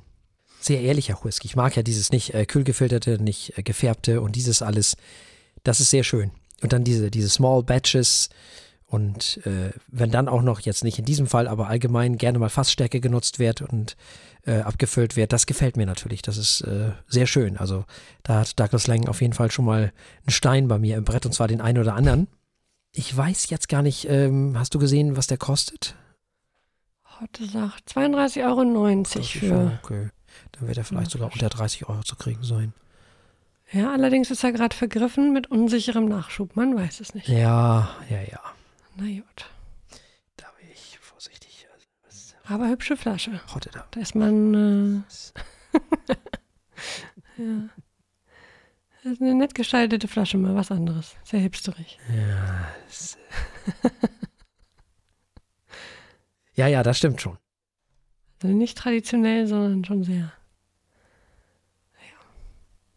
Sehr ehrlicher Whisky. Ich mag ja dieses nicht äh, kühlgefilterte, nicht äh, gefärbte und dieses alles. Das ist sehr schön. Und dann diese, diese Small Batches. Und äh, wenn dann auch noch, jetzt nicht in diesem Fall, aber allgemein gerne mal Fassstärke genutzt wird und äh, abgefüllt wird, das gefällt mir natürlich. Das ist äh, sehr schön. Also da hat Douglas Lang auf jeden Fall schon mal einen Stein bei mir im Brett und zwar den einen oder anderen. Ich weiß jetzt gar nicht, ähm, hast du gesehen, was der kostet? Heute sagt 32,90 Euro für. okay. Dann wird er vielleicht sogar unter 30 Euro zu kriegen sein. Ja, allerdings ist er gerade vergriffen mit unsicherem Nachschub. Man weiß es nicht. Ja, ja, ja. Na gut. Da bin ich vorsichtig. Also, Aber hübsche Flasche. Rotte da? Da ist man. Äh, <laughs> ja. Das ist eine nett gestaltete Flasche, mal was anderes. Sehr hipsterig. Ja, das, <laughs> ja, ja, das stimmt schon. Also nicht traditionell, sondern schon sehr.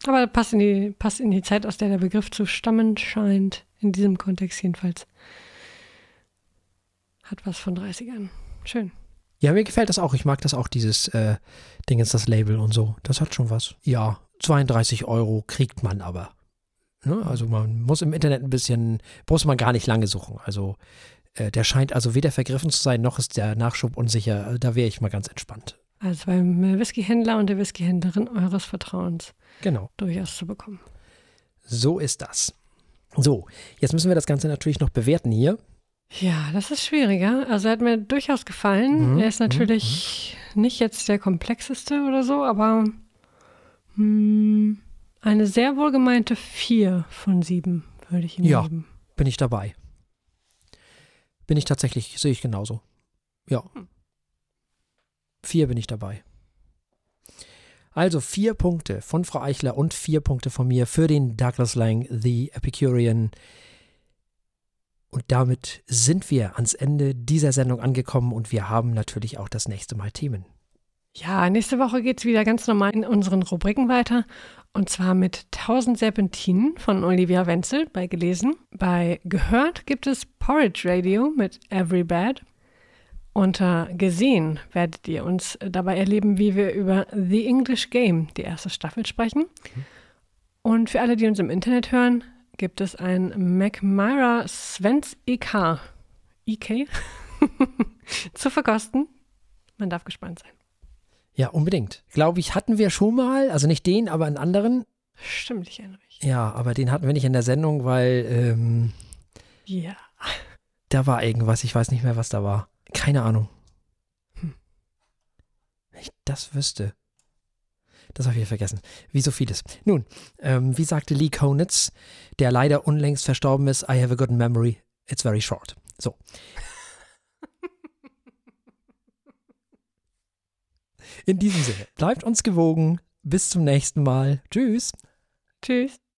Aber passt in, die, passt in die Zeit, aus der der Begriff zu stammen scheint. In diesem Kontext jedenfalls. Hat was von 30ern. Schön. Ja, mir gefällt das auch. Ich mag das auch, dieses äh, Ding ist das Label und so. Das hat schon was. Ja, 32 Euro kriegt man aber. Ne? Also man muss im Internet ein bisschen, muss man gar nicht lange suchen. Also äh, der scheint also weder vergriffen zu sein, noch ist der Nachschub unsicher. Also da wäre ich mal ganz entspannt. Also beim Whiskyhändler und der Whiskyhändlerin eures Vertrauens Genau. durchaus zu bekommen. So ist das. So, jetzt müssen wir das Ganze natürlich noch bewerten hier. Ja, das ist schwieriger. Also er hat mir durchaus gefallen. Mhm, Er ist natürlich nicht jetzt der komplexeste oder so, aber hm, eine sehr wohlgemeinte 4 von 7 würde ich ihm Ja. geben. Bin ich dabei. Bin ich tatsächlich, sehe ich genauso. Ja. Vier bin ich dabei. Also vier Punkte von Frau Eichler und vier Punkte von mir für den Douglas Lang, The Epicurean. Und damit sind wir ans Ende dieser Sendung angekommen und wir haben natürlich auch das nächste Mal Themen. Ja, nächste Woche geht es wieder ganz normal in unseren Rubriken weiter. Und zwar mit 1000 Serpentinen von Olivia Wenzel bei Gelesen. Bei Gehört gibt es Porridge Radio mit Every Bad. Unter Gesehen werdet ihr uns dabei erleben, wie wir über The English Game, die erste Staffel, sprechen. Und für alle, die uns im Internet hören, gibt es ein McMyra Svens EK, EK <laughs> zu verkosten. Man darf gespannt sein. Ja, unbedingt. Glaube ich, hatten wir schon mal, also nicht den, aber einen anderen. Stimmt, ich erinnere mich. Ja, aber den hatten wir nicht in der Sendung, weil ähm, Ja. da war irgendwas, ich weiß nicht mehr, was da war. Keine Ahnung. Hm. Wenn ich das wüsste. Das habe ich vergessen. Wie so vieles. Nun, ähm, wie sagte Lee Konitz, der leider unlängst verstorben ist, I have a good memory, it's very short. So. In diesem Sinne, bleibt uns gewogen. Bis zum nächsten Mal. Tschüss. Tschüss.